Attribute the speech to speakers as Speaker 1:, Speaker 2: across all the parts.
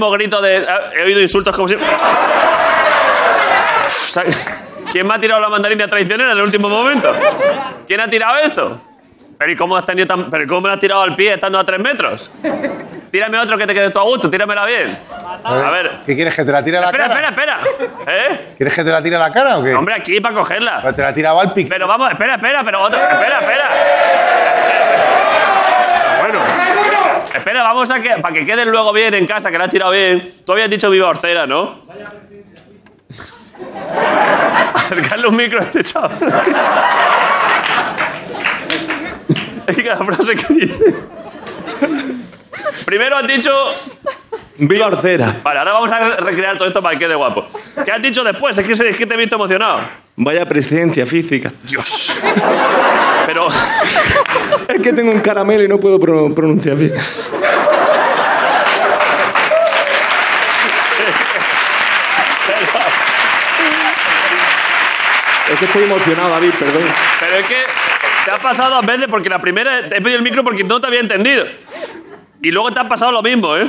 Speaker 1: Último. Grito de. ah, He oído insultos como si. ¿Quién me ha tirado la mandarina traicionera en el último momento? ¿Quién ha tirado esto? ¿Pero y cómo has tenido tan... ¿Pero cómo me la has tirado al pie estando a tres metros? Tírame otro que te quede todo a gusto, tíramela bien. A ver.
Speaker 2: ¿Qué quieres, que te la tire a la
Speaker 1: Espera,
Speaker 2: cara?
Speaker 1: espera, espera. ¿Eh?
Speaker 2: ¿Quieres que te la tire a la cara o qué?
Speaker 1: Hombre, aquí para cogerla.
Speaker 2: Pero te la ha tirado al pique.
Speaker 1: Pero vamos, espera, espera, pero otro. Espera, espera. Bueno. Espera, vamos a que. Para que queden luego bien en casa, que la has tirado bien. Tú habías dicho viva Orcera, ¿no? Acercarle un micro a este chaval. Es que cada frase que dice. Primero has dicho.
Speaker 3: ¡Viva Orcera!
Speaker 1: Vale, ahora vamos a recrear todo esto para que quede guapo. ¿Qué has dicho después? Es que, se- es que te he visto emocionado.
Speaker 3: Vaya presencia física.
Speaker 1: Dios. Pero.
Speaker 3: Es que tengo un caramelo y no puedo pro- pronunciar bien. Es que estoy emocionado, David, perdón.
Speaker 1: Pero es que te ha pasado dos veces porque la primera te he pedido el micro porque no te había entendido. Y luego te ha pasado lo mismo, ¿eh?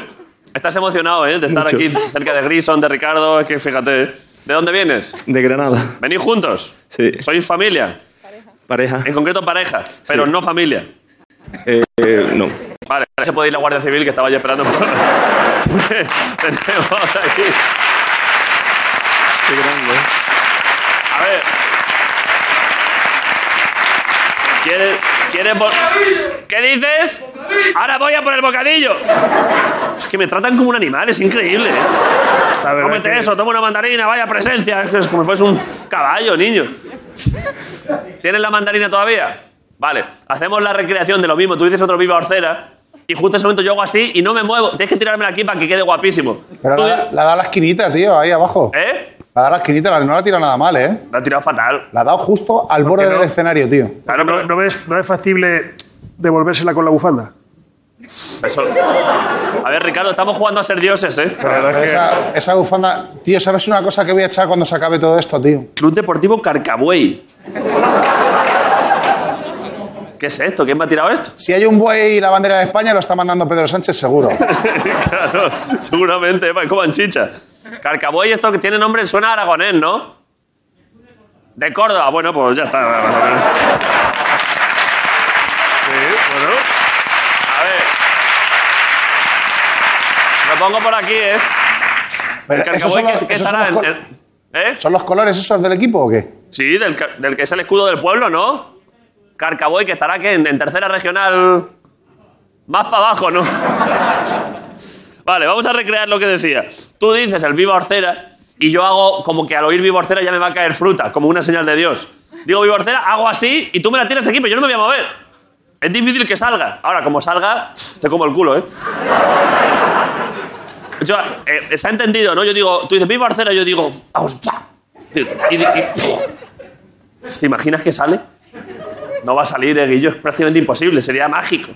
Speaker 1: Estás emocionado, ¿eh? De estar
Speaker 3: Mucho.
Speaker 1: aquí cerca de Grison, de Ricardo. Es que fíjate. ¿eh? ¿De dónde vienes?
Speaker 3: De Granada.
Speaker 1: ¿Venís juntos?
Speaker 3: Sí.
Speaker 1: ¿Sois familia?
Speaker 3: Pareja.
Speaker 1: En concreto pareja, pero no familia.
Speaker 3: Eh, eh, no.
Speaker 1: Vale, ahora se puede ir la Guardia Civil que estaba ya esperando por... Tenemos aquí...
Speaker 3: Qué grande. ¿eh?
Speaker 1: A ver. ¿Quieres, ¿Qué dices? Ahora voy a por el bocadillo. Es que me tratan como un animal, es increíble. ¿eh? Cómete
Speaker 4: que-
Speaker 1: eso, toma una mandarina, vaya presencia. Es que es como si fuese un caballo, niño. ¿Tienes la mandarina todavía? Vale, hacemos la recreación de lo mismo. Tú dices otro viva Orcera y justo en ese momento yo hago así y no me muevo. Tienes que tirármela aquí para que quede guapísimo.
Speaker 2: Pero la, la ha dado a la esquinita, tío, ahí abajo.
Speaker 1: ¿Eh?
Speaker 2: La la esquinita, la- no la ha tirado nada mal, ¿eh?
Speaker 1: La ha tirado fatal.
Speaker 2: La ha dado justo al borde
Speaker 4: no?
Speaker 2: del escenario, tío.
Speaker 1: Claro,
Speaker 4: ¿No,
Speaker 1: pero
Speaker 4: no ves, ¿No es factible devolvérsela con la bufanda?
Speaker 1: eso... A ver, Ricardo, estamos jugando a ser dioses, ¿eh?
Speaker 2: Pero esa, esa bufanda... Tío, ¿sabes una cosa que voy a echar cuando se acabe todo esto, tío?
Speaker 1: Club Deportivo Carcabuey. ¿Qué es esto? ¿Quién me ha tirado esto?
Speaker 2: Si hay un buey y la bandera de España, lo está mandando Pedro Sánchez seguro.
Speaker 1: claro, seguramente, va, como en Carcabuey, esto que tiene nombre, suena a aragonés, ¿no? De Córdoba, bueno, pues ya está, más o menos. Sí, bueno. A ver. Lo pongo por aquí, ¿eh?
Speaker 2: Pero
Speaker 1: El
Speaker 2: ¿esos
Speaker 1: Carcabuey,
Speaker 2: son los-
Speaker 1: ¿qué, qué
Speaker 2: esos son
Speaker 1: estará?
Speaker 2: los
Speaker 1: en-
Speaker 2: col-
Speaker 1: en- ¿Eh?
Speaker 2: ¿Son los colores esos del equipo o qué?
Speaker 1: Sí, del, que es el escudo del pueblo, ¿no? Carcaboy, que estará ¿qué? en, en tercera regional. Más para abajo, ¿no? Vale, vamos a recrear lo que decía. Tú dices el viva Orcera y yo hago como que al oír viva Orcera ya me va a caer fruta, como una señal de Dios. Digo viva Orcera, hago así y tú me la tiras aquí, pero yo no me voy a mover. Es difícil que salga. Ahora, como salga, te como el culo, ¿eh? Yo, eh, se ha entendido, ¿no? Yo digo, tú dices viva Orcera, yo digo, vamos. Y, y- ¿Te imaginas que sale? No va a salir, eh, Guillo, es prácticamente imposible, sería mágico.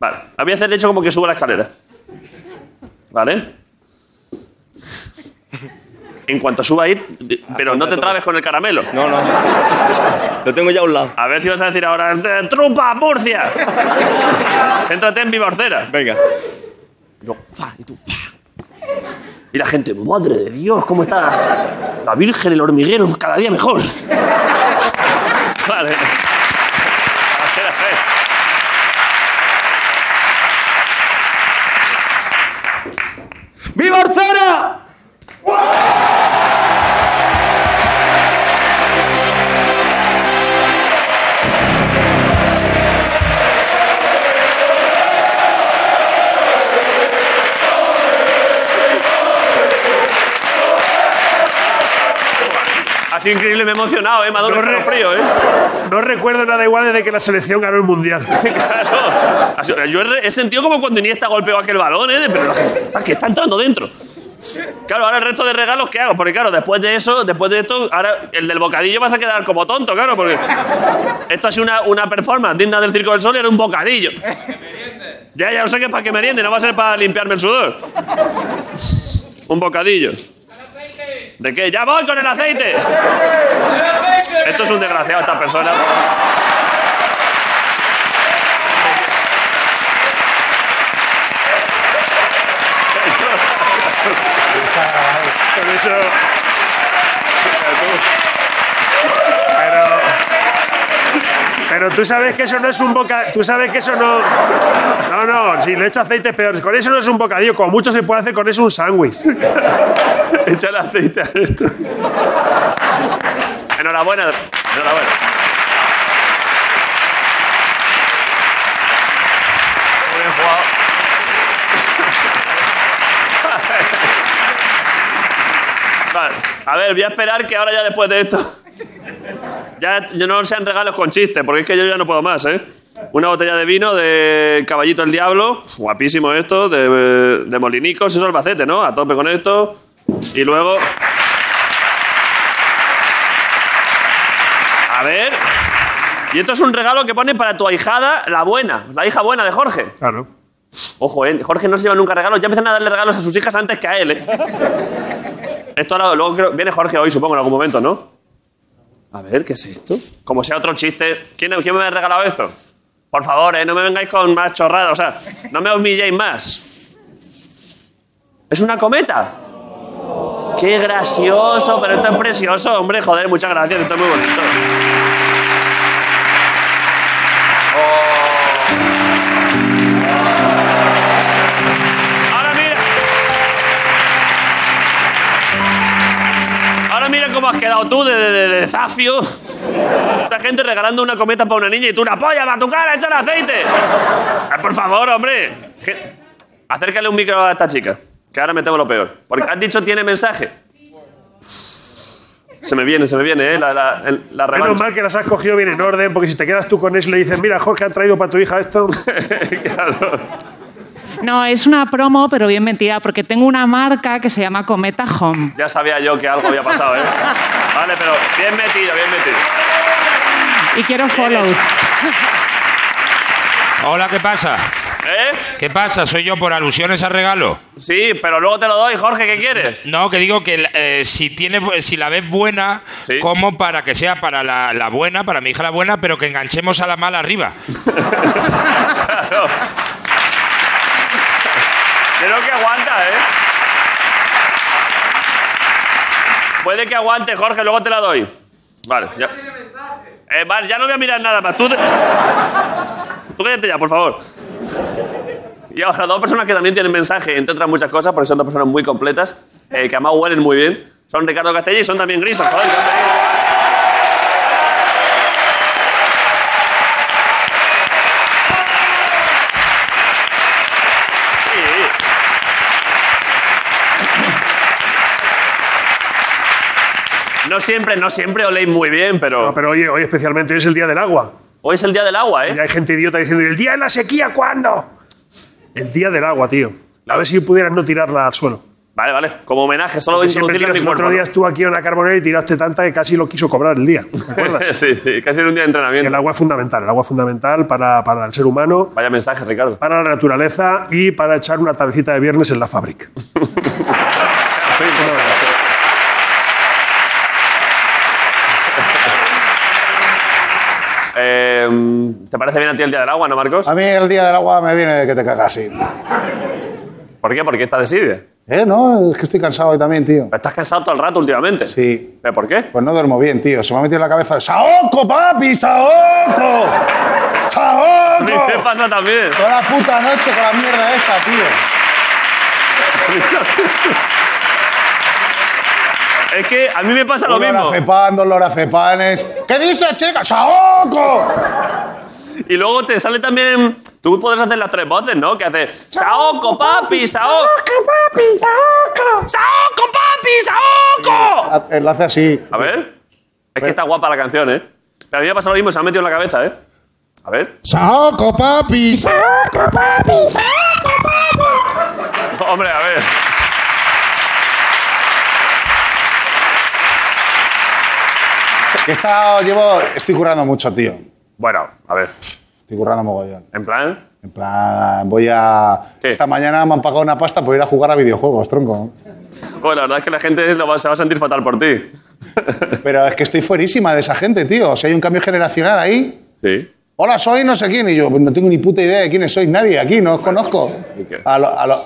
Speaker 1: Vale, la voy a hacer de hecho como que subo la escalera. ¿Vale? En cuanto suba ahí, di- pero no te trabes con el caramelo.
Speaker 3: No, no. Lo tengo ya a un lado.
Speaker 1: A ver si vas a decir ahora, "Eh, ¡Trupa, Murcia! Céntrate en Viva Orcera.
Speaker 3: Venga.
Speaker 1: Y luego, fa, y tú, fa. Y la gente, madre de Dios, ¿cómo está la Virgen, el hormiguero, cada día mejor? vale. A ver, a ver.
Speaker 3: ¡Viva Orcera!
Speaker 1: Ha sido increíble, me he emocionado, ¿eh? Me ha dado un frío, ¿eh?
Speaker 4: No recuerdo nada igual desde que la selección ganó el Mundial.
Speaker 1: Claro. Ha sido- Yo he, he sentido como cuando Iniesta golpeó aquel balón, ¿eh? Pero la gente, está- que está entrando dentro. Claro, ahora el resto de regalos, ¿qué hago? Porque claro, después de eso, después de esto, ahora el del bocadillo vas a quedar como tonto, claro, porque esto ha sido una, una performance digna del Circo del Sol y era un bocadillo. Ya, ya, yo sé que es para que meriende, no va a ser para limpiarme el sudor. Un bocadillo. ¿De qué? ¡Ya voy con el aceite! Esto es un desgraciado, esta persona.
Speaker 4: Por eso... Pero tú sabes que eso no es un bocadillo. Tú sabes que eso no. No, no, si le echo aceite peor. Con eso no es un bocadillo. Como mucho se puede hacer con eso un sándwich.
Speaker 1: Échale aceite a esto. Enhorabuena. Enhorabuena. Muy bien jugado. Vale. A ver, voy a esperar que ahora ya después de esto. Ya yo no sean regalos con chistes, porque es que yo ya no puedo más, ¿eh? Una botella de vino de Caballito el Diablo, guapísimo esto, de, de Molinicos, eso es Albacete, ¿no? A tope con esto. Y luego. A ver. Y esto es un regalo que pone para tu ahijada, la buena, la hija buena de Jorge.
Speaker 4: Claro.
Speaker 1: Ojo, ¿eh? Jorge no se lleva nunca regalos, ya empiezan a darle regalos a sus hijas antes que a él, ¿eh? Esto ahora, luego creo- viene Jorge hoy, supongo, en algún momento, ¿no? A ver, ¿qué es esto? Como sea otro chiste. ¿Quién, quién me ha regalado esto? Por favor, ¿eh? No me vengáis con más chorradas, o sea, no me humilléis más. ¿Es una cometa? ¡Qué gracioso! Pero esto es precioso, hombre. Joder, muchas gracias. Esto es muy bonito. Has quedado tú de, de, de- zafio. Esta gente regalando una cometa para una niña y tú una polla para tu cara, échale aceite. Ah, Por favor, hombre. Acércale un micro a esta chica, que ahora me temo lo peor. Porque has dicho tiene mensaje. Se me viene, se me viene, ¿eh? La, la, el- la
Speaker 4: Menos mal que las has cogido bien en orden, porque si te quedas tú con eso y le dices, mira, Jorge, han traído para tu hija esto.
Speaker 1: claro.
Speaker 5: No, es una promo, pero bien metida, porque tengo una marca que se llama Cometa Home.
Speaker 1: Ya sabía yo que algo había pasado, ¿eh? Vale, pero bien metido, bien metido.
Speaker 5: Y quiero follows.
Speaker 6: Hola, ¿qué pasa?
Speaker 1: ¿Eh?
Speaker 6: ¿Qué pasa? ¿Soy yo por alusiones al regalo?
Speaker 1: Sí, pero luego te lo doy, Jorge, ¿qué quieres?
Speaker 6: No, que digo que eh, si tiene, si la ves buena,
Speaker 1: Sí.
Speaker 6: como para que sea para la, la buena, para mi hija la buena, pero que enganchemos a la mala arriba.
Speaker 1: Claro. Creo que aguanta, ¿eh? Puede que aguante, Jorge, luego te la doy. Vale, ya. Eh, vale, ya no voy a mirar nada más. Tú, Tú cállate ya, por favor. Y ahora, dos personas que también tienen mensaje, entre otras muchas cosas, porque son dos personas muy completas, eh, que además huelen muy bien. Son Ricardo Castelli y son también grisos. No siempre, no siempre oléis muy bien, pero,
Speaker 4: No, pero oye, hoy especialmente hoy es el día del agua.
Speaker 1: hoy es el día del agua,
Speaker 4: Y
Speaker 1: ¿eh?
Speaker 4: hay gente idiota diciendo, ¿y el día de la sequía cuándo? El día del agua, tío. A ver si pudieras no tirarla al suelo.
Speaker 1: Vale, vale. Como homenaje, solo
Speaker 4: Porque
Speaker 1: introducirla en mi
Speaker 4: el otro
Speaker 1: cuerpo.
Speaker 4: día estuvo aquí en la carbonera y tiraste tanta que casi lo quiso cobrar el día. ¿Te acuerdas?
Speaker 1: sí, sí, casi era un día de
Speaker 4: Y el
Speaker 1: entrenamiento.
Speaker 4: agua es fundamental. El agua es fundamental para, para el ser humano,
Speaker 1: Vaya mensaje, Ricardo.
Speaker 4: para la naturaleza y para echar una tardecita de viernes en la fábrica.
Speaker 1: Eh, ¿Te parece bien a ti el día del agua, no, Marcos?
Speaker 2: A mí el día del agua me viene de que te cagas, sí.
Speaker 1: ¿Por qué? Porque estás decidido.
Speaker 2: ¿Eh? No, es que estoy cansado hoy también, tío.
Speaker 1: Estás cansado todo el rato últimamente.
Speaker 2: Sí.
Speaker 1: ¿Pero por qué?
Speaker 2: Pues no duermo bien, tío. Se me ha metido en la cabeza. ¡Saoco, papi! ¡Saoco! ¡Saoco!
Speaker 1: pasa también.
Speaker 2: Toda la puta noche con la mierda esa, tío.
Speaker 1: Es que a mí me pasa lo mismo.
Speaker 2: Lorazepam, dos lorazepanes. ¿Qué dice, chica? ¡Saoco!
Speaker 1: Y luego te sale también. Tú puedes hacer las tres voces, ¿no? Que hace. ¡Saoco, papi! ¡Saoco!
Speaker 2: papi! ¡Saoco!
Speaker 1: ¡Saoco, papi! ¡Saoco!
Speaker 2: Él hace así.
Speaker 1: A ver. Es que está guapa la canción, ¿eh? Pero a mí me ha pasado lo mismo, se me ha metido en la cabeza, ¿eh? A ver.
Speaker 2: ¡Saoco, papi! ¡Saoco, papi!
Speaker 1: Hombre, a ver.
Speaker 2: Está, llevo, estoy currando mucho, tío.
Speaker 1: Bueno, a ver.
Speaker 2: Estoy currando mogollón.
Speaker 1: En plan.
Speaker 2: En plan, voy a...
Speaker 1: ¿Qué?
Speaker 2: Esta mañana me han pagado una pasta por ir a jugar a videojuegos, tronco.
Speaker 1: Joder, la verdad es que la gente lo va- se va a sentir fatal por ti.
Speaker 2: Pero es que estoy fuerísima de esa gente, tío. O sea, hay un cambio generacional ahí.
Speaker 1: Sí.
Speaker 2: Hola, soy no sé quién. Y yo, pues no tengo ni puta idea de quiénes sois. Nadie aquí, no os conozco.
Speaker 1: ¿Y qué?
Speaker 2: A lo- a lo-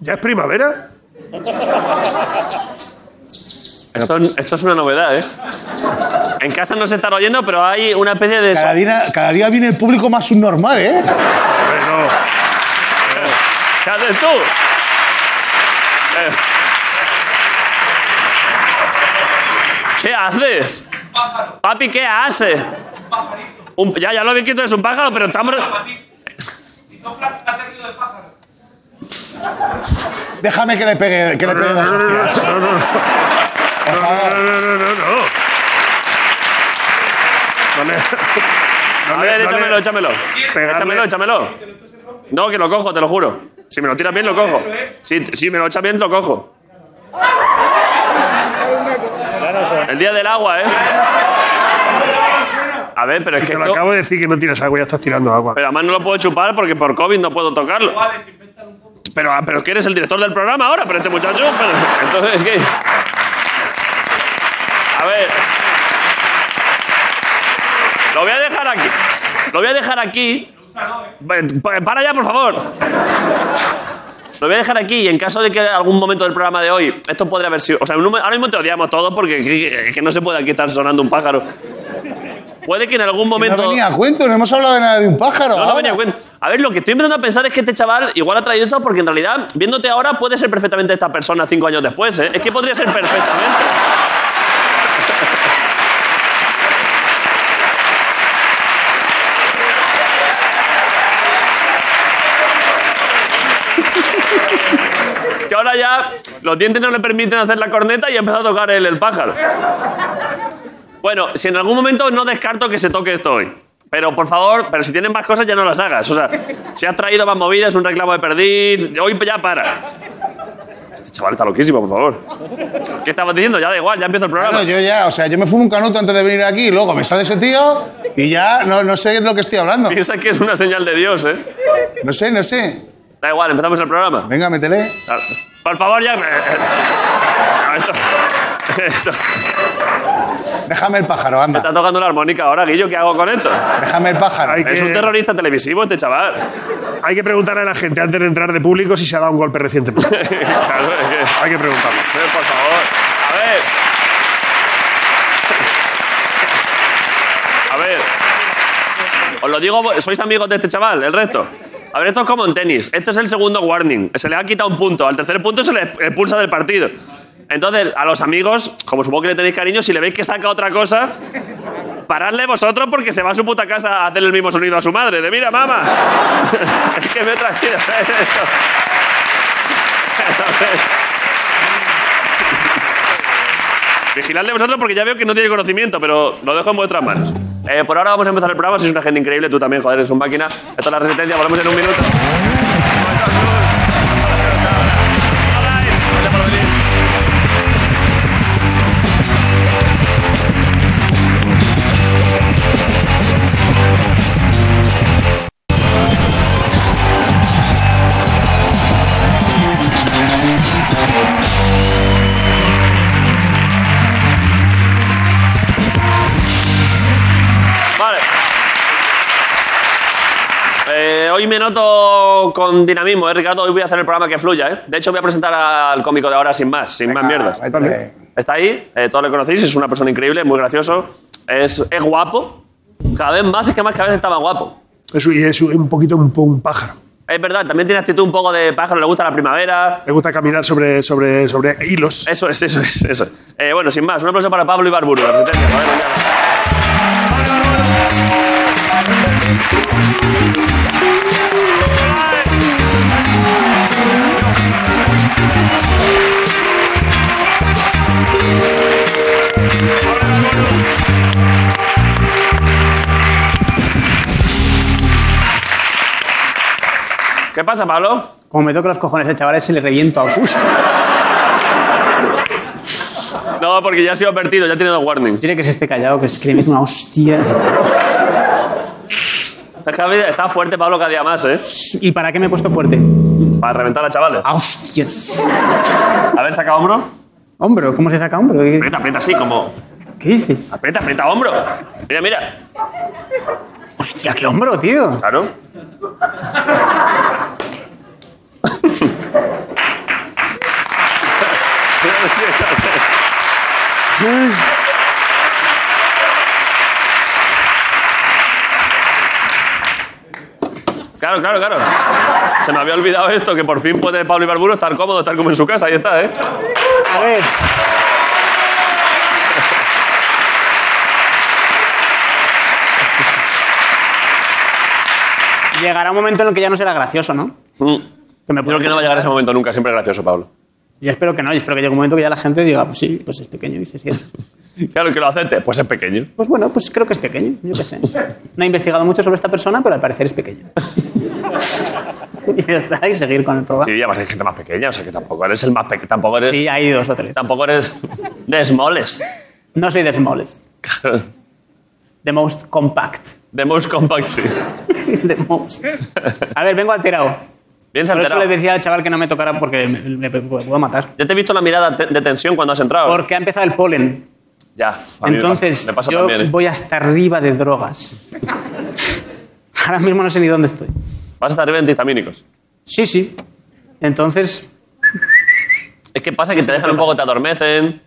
Speaker 4: ¿Ya es primavera?
Speaker 1: Esto, esto es una novedad, ¿eh? En casa no se están oyendo, pero hay una especie de...
Speaker 2: Cada día, cada día viene el público más subnormal, ¿eh?
Speaker 4: Hombre, no.
Speaker 1: ¿Qué haces tú? Eh. ¿Qué haces? Papi, ¿qué haces? Un, ya, ya lo habéis quitado, es un pájaro, pero estamos...
Speaker 2: Déjame que le pegue, que le pegue hostias.
Speaker 4: No, no, no. No, no, no, no. No
Speaker 1: A
Speaker 4: no le-
Speaker 1: ver, échamelo, échamelo.
Speaker 4: Pegarle-
Speaker 1: Échamelo, échamelo. No, que lo cojo, te lo juro. Si me lo tiras bien, lo cojo. Si, si me lo echas bien, lo cojo. El día del agua, ¿eh? A ver, pero es que
Speaker 4: Te lo
Speaker 1: esto...
Speaker 4: acabo de decir que no tienes agua, ya estás tirando agua.
Speaker 1: Pero además no lo puedo chupar porque por COVID no puedo tocarlo. Pero, ah, pero es que eres el director del programa ahora, pero este muchacho. pero- entonces, ¿qué? A ver. Lo voy a dejar aquí. Lo voy a dejar aquí. Pa- Para ya, por favor. Lo voy a dejar aquí y en caso de que algún momento del programa de hoy esto podría haber sido. O sea, ahora mismo te odiamos todos porque que, que no se puede aquí estar sonando un pájaro. Puede que en algún
Speaker 2: No
Speaker 1: momento.
Speaker 2: venía a cuento, no hemos hablado de nada de un pájaro.
Speaker 1: No, no venía a cuento. A ver, lo que estoy empezando a pensar es que este chaval igual ha traído esto porque en realidad, viéndote ahora, puede ser perfectamente esta persona cinco años después, ¿eh? Es que podría ser perfectamente. Ahora ya los dientes no le permiten hacer la corneta y ha empezado a tocar el, el pájaro. Bueno, si en algún momento no descarto que se toque esto hoy. Pero por favor, pero si tienen más cosas ya no las hagas. O sea, si has traído más movidas, un reclamo de perdiz, hoy ya para. Este chaval está loquísimo, por favor. ¿Qué estabas diciendo? Ya da igual, ya empieza el programa.
Speaker 2: No, yo ya, o sea, yo me fumo un canuto antes de venir aquí y luego me sale ese tío y ya no, no sé de lo que estoy hablando.
Speaker 1: Piensa que es una señal de Dios, ¿eh?
Speaker 2: No sé, no sé.
Speaker 1: Da igual, empezamos el programa.
Speaker 2: Venga, métele.
Speaker 1: Por favor, ya. eh, eh. No, esto, esto.
Speaker 2: Déjame el pájaro, anda.
Speaker 1: Está tocando la armónica ahora, Guillo, ¿qué hago con esto?
Speaker 2: Déjame el pájaro.
Speaker 4: Hay
Speaker 1: Es
Speaker 4: que-
Speaker 1: un terrorista televisivo este chaval.
Speaker 4: Hay que preguntarle a la gente antes de entrar de público si se ha dado un golpe recientemente.
Speaker 1: claro, es que.
Speaker 4: Hay que preguntarlo.
Speaker 1: Eh, por favor. A ver. A ver. Os lo digo, sois amigos de este chaval, el resto. A ver, esto es como en tenis. Este es el segundo warning. Se le ha quitado un punto. Al tercer punto se le expulsa del partido. Entonces, a los amigos, como supongo que le tenéis cariño, si le veis que saca otra cosa, paradle vosotros porque se va a su puta casa a hacer el mismo sonido a su madre. De mira, mamá. es que me he traído. Vigiladle vosotros porque ya veo que no tiene conocimiento, pero lo dejo en vuestras manos. Eh, por ahora vamos a empezar el programa. Sois una gente increíble, tú también, joder, eres un máquina. Esto es la resistencia, volvemos en un minuto. Hoy me noto con dinamismo, ¿eh, Ricardo? Hoy voy a hacer el programa que fluya, ¿eh? De hecho, voy a presentar al cómico de ahora sin más, sin más mierdas.
Speaker 2: métele.
Speaker 1: Está ahí, eh, todos le conocéis, es una persona increíble, muy gracioso, es, es guapo. Cada vez más, es que más cada vez está más guapo.
Speaker 4: Es, y es un poquito un, un pájaro.
Speaker 1: Es verdad, también tiene actitud un poco de pájaro, le gusta la primavera.
Speaker 4: Le gusta caminar sobre, sobre, sobre hilos.
Speaker 1: Eso es, eso es, eso es. Eh, bueno, sin más, un aplauso para Pablo Ibarburu, la resistencia. Joder, ¿Qué pasa, Pablo?
Speaker 7: Como me toca los cojones el chaval se le reviento a sus.
Speaker 1: No, porque ya ha sido advertido, ya tiene dos warnings.
Speaker 7: Tiene que se esté callado, que es que le meto una hostia.
Speaker 1: Está fuerte Pablo cada día más, ¿eh?
Speaker 7: ¿Y para qué me he puesto fuerte?
Speaker 1: Para reventar a chavales.
Speaker 7: ¡A hostias!
Speaker 1: A ver, saca hombro.
Speaker 7: Hombro, ¿cómo se saca hombro? ¿Qué,
Speaker 1: Aprieta, aprieta así, como.
Speaker 7: qué dices?
Speaker 1: Aprieta, aprieta hombro. Mira, mira.
Speaker 7: Hostia, qué hombro, tío.
Speaker 1: Claro. Claro, claro, claro. Se me había olvidado esto, que por fin puede Pablo Ibarburo estar cómodo, estar como en su casa. Ahí está, ¿eh?
Speaker 7: A ver. Llegará un momento en el que ya no será gracioso, ¿no?
Speaker 1: Mm.
Speaker 7: Que me
Speaker 1: Creo que no va a llegar ese momento nunca, siempre es gracioso, Pablo.
Speaker 7: Yo espero que no, y espero que llegue un momento que ya la gente diga, pues sí, pues es pequeño, y dice sí.
Speaker 1: Claro que lo acepte, pues es pequeño.
Speaker 7: Pues bueno, pues creo que es pequeño, yo qué sé. No he investigado mucho sobre esta persona, pero al parecer es pequeño. y ya está, y seguir con el programa.
Speaker 1: Sí, además hay gente más pequeña, o sea que tampoco eres el más pequeño, tampoco eres,
Speaker 7: Sí, hay dos o tres.
Speaker 1: tampoco eres the smallest.
Speaker 7: No soy the smallest. The most compact.
Speaker 1: The most compact, sí.
Speaker 7: The most. A ver, vengo alterado.
Speaker 1: Bien
Speaker 7: Por eso le decía al chaval que no me tocara porque me, me- me puedo matar.
Speaker 1: Ya te he visto la mirada te- de tensión cuando has entrado.
Speaker 7: Porque ha empezado el polen.
Speaker 1: Ya, a mí me
Speaker 7: Entonces,
Speaker 1: pasa, me pasa
Speaker 7: yo
Speaker 1: también, ¿eh?
Speaker 7: voy hasta arriba de drogas. Ahora mismo no sé ni dónde estoy.
Speaker 1: Vas a estar en antihistamínicos.
Speaker 7: Sí, sí. Entonces,
Speaker 1: Es que pasa que te dejan un poco, te adormecen.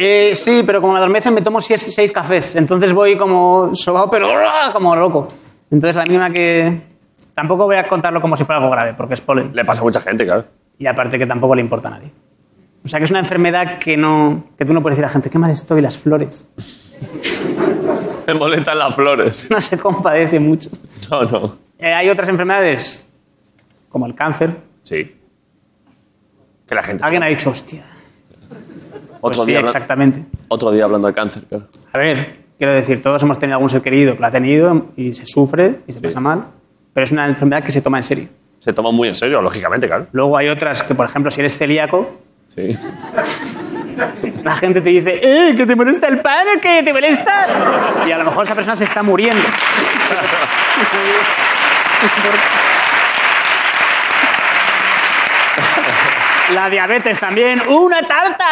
Speaker 7: Eh, sí, pero como me adormecen me tomo seis, seis cafés. Entonces voy como sobao, pero ¡ah! como loco. Entonces la mínima que... Tampoco voy a contarlo como si fuera algo grave, porque es polen.
Speaker 1: Le pasa a mucha gente, claro.
Speaker 7: Y aparte que tampoco le importa a nadie. O sea que es una enfermedad que no que tú no puedes decir a la gente, qué mal estoy, las flores.
Speaker 1: Me molestan las flores.
Speaker 7: No se compadece mucho.
Speaker 1: No, no.
Speaker 7: Eh, hay otras enfermedades, como el cáncer.
Speaker 1: Sí. Que la gente.
Speaker 7: Alguien ha dicho, hostia. Pues
Speaker 1: otro,
Speaker 7: sí,
Speaker 1: día,
Speaker 7: exactamente.
Speaker 1: otro día hablando de cáncer, claro.
Speaker 7: A ver, quiero decir, todos hemos tenido algún ser querido que lo ha tenido y se sufre y se pasa mal, pero es una enfermedad que se toma en serio.
Speaker 1: Se toma muy en serio, lógicamente, claro.
Speaker 7: Luego hay otras que, por ejemplo, si eres celíaco,
Speaker 1: Sí.
Speaker 7: la gente te dice, ¡eh, que te molesta el pan o que te molesta! Y a lo mejor esa persona se está muriendo. La diabetes también. ¡Una tarta,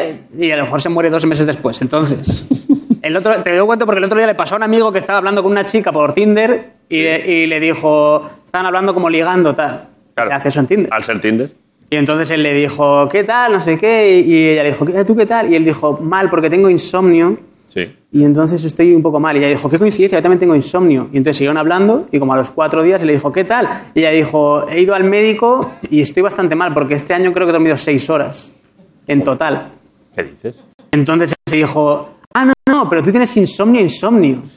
Speaker 7: eh! Y a lo mejor se muere dos meses después. Entonces, el otro, te doy cuento porque el otro día le pasó a un amigo que estaba hablando con una chica por Tinder y, le, y le dijo, estaban hablando como ligando, tal.
Speaker 1: Claro.
Speaker 7: Se hace eso en Tinder.
Speaker 1: Al ser Tinder.
Speaker 7: Y entonces él le dijo, ¿qué tal? No sé qué. Y ella le dijo, ¿qué- ¿tú qué tal? Y él dijo, mal, porque tengo insomnio.
Speaker 1: Sí.
Speaker 7: Y entonces estoy un poco mal. Y ella dijo, qué coincidencia, yo también tengo insomnio. Y entonces siguieron hablando y como a los cuatro días le dijo, ¿qué tal? Y ella dijo, he ido al médico y estoy bastante mal porque este año creo que he dormido seis horas en total.
Speaker 1: ¿Qué dices?
Speaker 7: Entonces se dijo, ah, no, no, pero tú tienes insomnio, insomnio.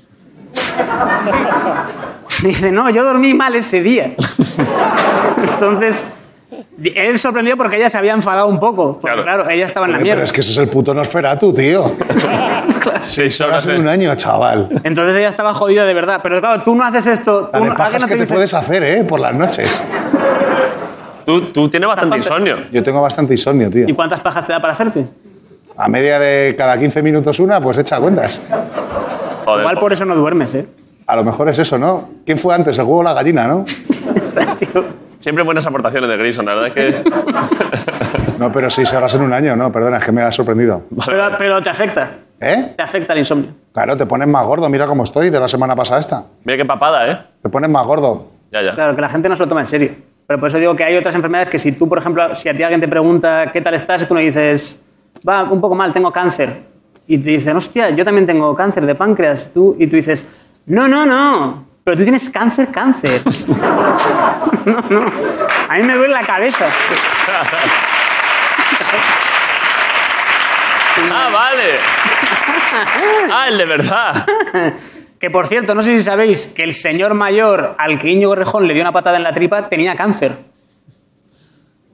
Speaker 7: Y dice, no, yo dormí mal ese día. Entonces, él sorprendió porque ella se había enfadado un poco. Porque,
Speaker 1: Claro.
Speaker 7: claro. ella estaba en la mierda.
Speaker 2: pero es que eso es el puto Nosferatu, tío.
Speaker 1: Seis
Speaker 2: Ahora
Speaker 1: horas.
Speaker 2: hace un
Speaker 1: de-
Speaker 2: año, chaval.
Speaker 7: Entonces ella estaba jodida de verdad. Pero claro, tú no haces esto. Tú no,
Speaker 2: pajas
Speaker 7: no
Speaker 2: que
Speaker 7: te dice-
Speaker 2: puedes hacer, ¿eh? Por las noches.
Speaker 1: Tú, tú tienes bastante
Speaker 7: Bastante.
Speaker 1: insomnio.
Speaker 2: Yo tengo bastante insomnio, tío.
Speaker 7: ¿Y cuántas pajas te da para hacerte?
Speaker 2: A media de cada 15 minutos una, pues echa cuentas.
Speaker 1: Joder,
Speaker 7: Igual por eso no duermes, ¿eh?
Speaker 2: A lo mejor es eso, ¿no? ¿Quién fue antes, el huevo o la gallina, no?
Speaker 1: Siempre buenas aportaciones de Grison, la verdad es que.
Speaker 2: No, pero seis horas en un año, no, perdona, es que me ha sorprendido.
Speaker 7: Pero, pero te afecta.
Speaker 2: ¿Eh?
Speaker 7: Te afecta el insomnio.
Speaker 2: Claro, te pones más gordo, mira cómo estoy de la semana pasada esta.
Speaker 1: Mira qué papada, ¿eh?
Speaker 2: Te pones más gordo.
Speaker 1: Ya, ya.
Speaker 7: Claro, que la gente no se lo toma en serio. Pero por eso digo que hay otras enfermedades que si tú, por ejemplo, si a ti alguien te pregunta qué tal estás y tú no dices, va, un poco mal, tengo cáncer. Y te dicen, hostia, yo también tengo cáncer de páncreas. Tú, y tú dices, no, no, no, pero tú tienes cáncer, cáncer. no, no, a mí me duele la cabeza.
Speaker 1: Ah, vale. Ah, el de verdad.
Speaker 7: Que por cierto, no sé si sabéis que el señor mayor al que Íñigo Rejón le dio una patada en la tripa tenía cáncer.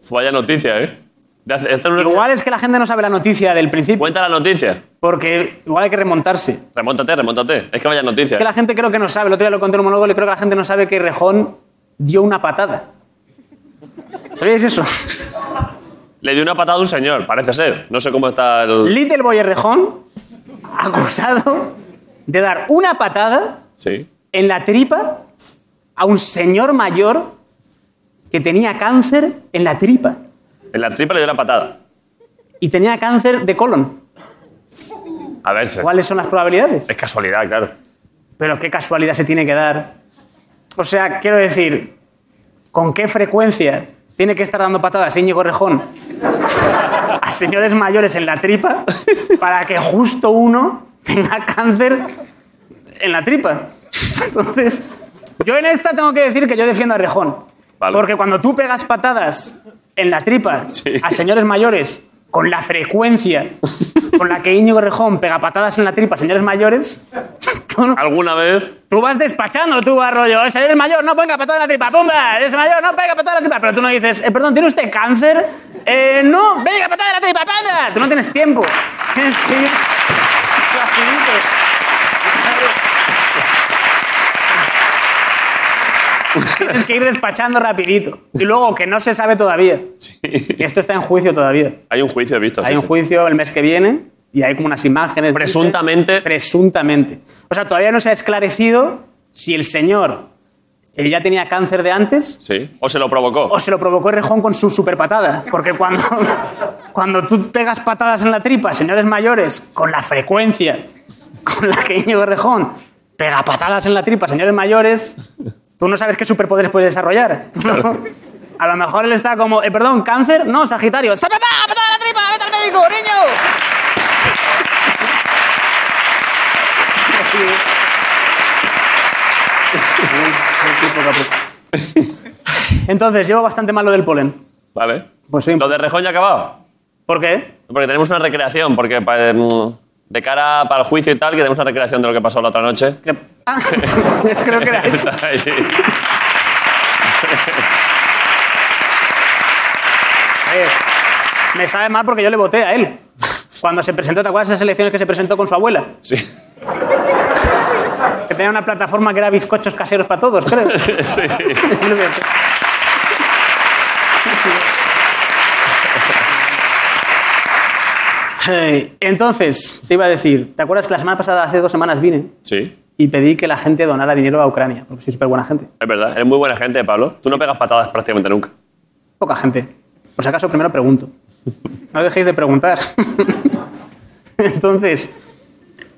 Speaker 1: Vaya noticia, ¿eh? De hace- esto no es-
Speaker 7: Igual es que la gente no sabe la noticia del principio,
Speaker 1: Cuenta la noticia.
Speaker 7: Porque igual hay que remontarse.
Speaker 1: Remóntate, remóntate. Es que vaya noticia.
Speaker 7: que la gente creo que no sabe, el otro día lo conté en un monólogo y creo que la gente no sabe que Rejón dio una patada. ¿Sabíais eso?
Speaker 1: Le dio una patada a un señor, parece ser. No sé cómo está el.
Speaker 7: Little Boy Rejón, acusado de dar una patada
Speaker 1: Sí.
Speaker 7: en la tripa a un señor mayor que tenía cáncer en la tripa
Speaker 1: En la tripa le dio la patada.
Speaker 7: y tenía cáncer de colon.
Speaker 1: A ver, se-
Speaker 7: ¿Cuáles son las probabilidades?
Speaker 1: es casualidad, claro.
Speaker 7: Pero qué casualidad se tiene que dar. O sea, quiero decir, ¿con qué frecuencia tiene que estar dando patadas Íñigo Rejón a señores mayores en la tripa para que justo uno tenga cáncer en la tripa. Entonces, yo en esta tengo que decir que yo defiendo a Rejón.
Speaker 1: Vale.
Speaker 7: Porque cuando tú pegas patadas en la tripa
Speaker 1: Sí.
Speaker 7: a señores mayores con la frecuencia con la que Íñigo Rejón pega patadas en la tripa señores mayores, tú,
Speaker 1: ¿Alguna vez?
Speaker 7: tú vas despachando, tú vas rollo, eres mayor, no ponga patada en la tripa, pumba, eres mayor, no pega patada en la tripa, pero tú no dices, eh, perdón, ¿tiene usted cáncer? Eh, no, venga, patada en la tripa, panda. Tú no tienes tiempo. Tienes que ir Tienes que ir despachando rapidito. Y luego, que no se sabe todavía. Y esto está en juicio todavía.
Speaker 1: Hay un juicio, he visto.
Speaker 7: Hay
Speaker 1: sí,
Speaker 7: un
Speaker 1: sí.
Speaker 7: juicio el mes que viene y hay como unas imágenes. dice-
Speaker 1: Presuntamente.
Speaker 7: Presuntamente. O sea, todavía no se ha esclarecido si el señor eh, ya tenía cáncer de antes
Speaker 1: Sí. ¿O se lo provocó?
Speaker 7: o se lo provocó Rejón con su super patada. Porque cuando, cuando tú pegas patadas en la tripa, señores mayores, con la frecuencia con la que Íñigo Rejón pega patadas en la tripa, señores mayores, tú no sabes qué superpoderes puede desarrollar. A lo mejor él está como, eh, perdón, cáncer, no, Sagitario. ¡Está papá! ¡Patada en la tripa! ¡Vete al médico, niño! Entonces, llevo bastante mal lo del polen.
Speaker 1: Vale.
Speaker 7: Pues sí.
Speaker 1: ¿Lo de Rejón ya ha acabado?
Speaker 7: ¿Por qué?
Speaker 1: Porque tenemos una recreación, porque mm, de cara para el juicio y tal, que tenemos una recreación de lo que pasó la otra noche.
Speaker 7: Ah, creo que era eso.
Speaker 1: Ahí.
Speaker 7: Me sabe mal porque yo le voté a él. Cuando se presentó, ¿te acuerdas de esas elecciones que se presentó con su abuela?
Speaker 1: Sí.
Speaker 7: Que tenía una plataforma que era bizcochos caseros para todos, creo.
Speaker 1: sí.
Speaker 7: Entonces, te iba a decir, ¿te acuerdas que la semana pasada, hace dos semanas, vine
Speaker 1: Sí.
Speaker 7: Y pedí que la gente donara dinero a Ucrania? Porque soy súper buena gente.
Speaker 1: Es verdad. Eres muy buena gente, Pablo. Tú no pegas patadas prácticamente nunca.
Speaker 7: Poca gente. Por si acaso, primero pregunto. No dejéis de preguntar. Entonces,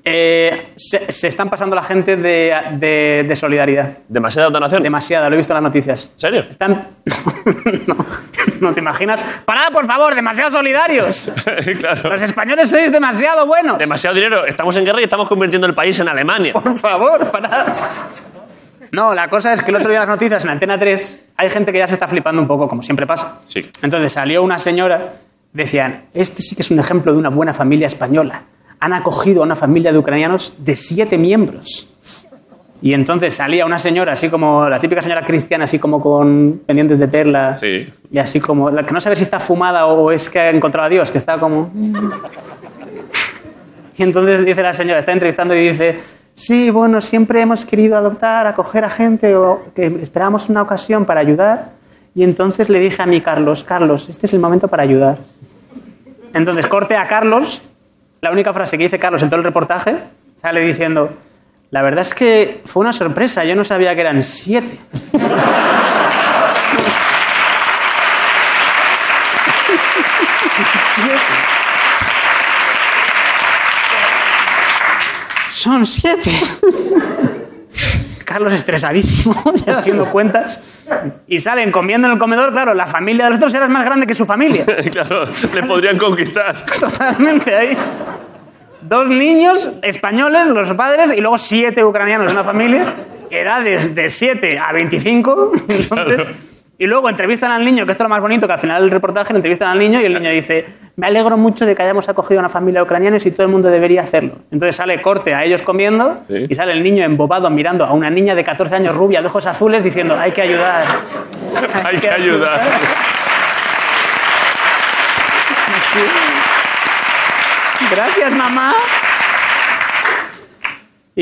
Speaker 7: eh, se, se están pasando la gente de, de- de solidaridad.
Speaker 1: ¿Demasiada donación?
Speaker 7: Demasiada, lo he visto en las noticias.
Speaker 1: ¿En serio?
Speaker 7: Están. no, no te imaginas. ¡Parad, por favor! ¡Demasiado solidarios!
Speaker 1: claro.
Speaker 7: Los españoles sois demasiado buenos.
Speaker 1: Demasiado dinero. Estamos en guerra y estamos convirtiendo el país en Alemania.
Speaker 7: Por favor, parad. No, la cosa es que el otro día en las noticias en Antena 3 hay gente que ya se está flipando un poco, como siempre pasa.
Speaker 1: Sí.
Speaker 7: Entonces salió una señora, decían, este sí que es un ejemplo de una buena familia española. Han acogido a una familia de ucranianos de siete miembros. Y entonces salía una señora, así como la típica señora cristiana, así como con pendientes de perla.
Speaker 1: Sí.
Speaker 7: Y así como, la que no sabe si está fumada o es que ha encontrado a Dios, que está como... Y entonces dice la señora, está entrevistando y dice, sí, bueno, siempre hemos querido adoptar, acoger a gente o que esperamos una ocasión para ayudar. Y entonces le dije a mi Carlos, Carlos, este es el momento para ayudar. Entonces corte a Carlos, la única frase que dice Carlos en todo el reportaje, sale diciendo, la verdad es que fue una sorpresa, yo no sabía que eran siete. Siete. Son siete. Carlos estresadísimo, ya haciendo cuentas. Y salen comiendo en el comedor, claro, la familia de los otros era más grande que su familia.
Speaker 1: claro. Le podrían conquistar.
Speaker 7: Totalmente ahí. Dos niños españoles, los padres, y luego siete ucranianos una familia, edades de 7 a 25. entonces, Y luego entrevistan al niño, que esto es lo más bonito, que al final del reportaje entrevistan al niño y el niño dice, me alegro mucho de que hayamos acogido a una familia ucraniana y todo el mundo debería hacerlo. Entonces sale corte a ellos comiendo
Speaker 1: Sí.
Speaker 7: y sale el niño embobado mirando a una niña de 14 años rubia de ojos azules diciendo, hay que ayudar.
Speaker 1: Hay que ayudar.
Speaker 7: Gracias, mamá.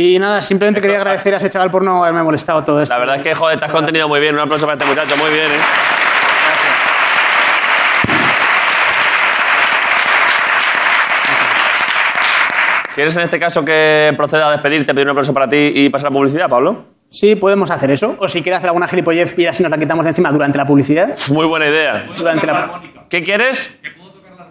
Speaker 7: Y nada, simplemente quería agradecer a ese chaval por no haberme molestado todo esto.
Speaker 1: La verdad es que, joder, te has contenido muy bien. Un aplauso para este muchacho. Muy bien, ¿eh? ¿Quieres en este caso que proceda a despedirte, pedir un aplauso para ti y pasar la publicidad, Pablo?
Speaker 7: Sí, podemos hacer eso. O si quiere hacer alguna gilipollez y así nos la quitamos de encima durante la publicidad.
Speaker 1: Muy buena idea.
Speaker 7: Durante la...
Speaker 1: ¿Qué quieres?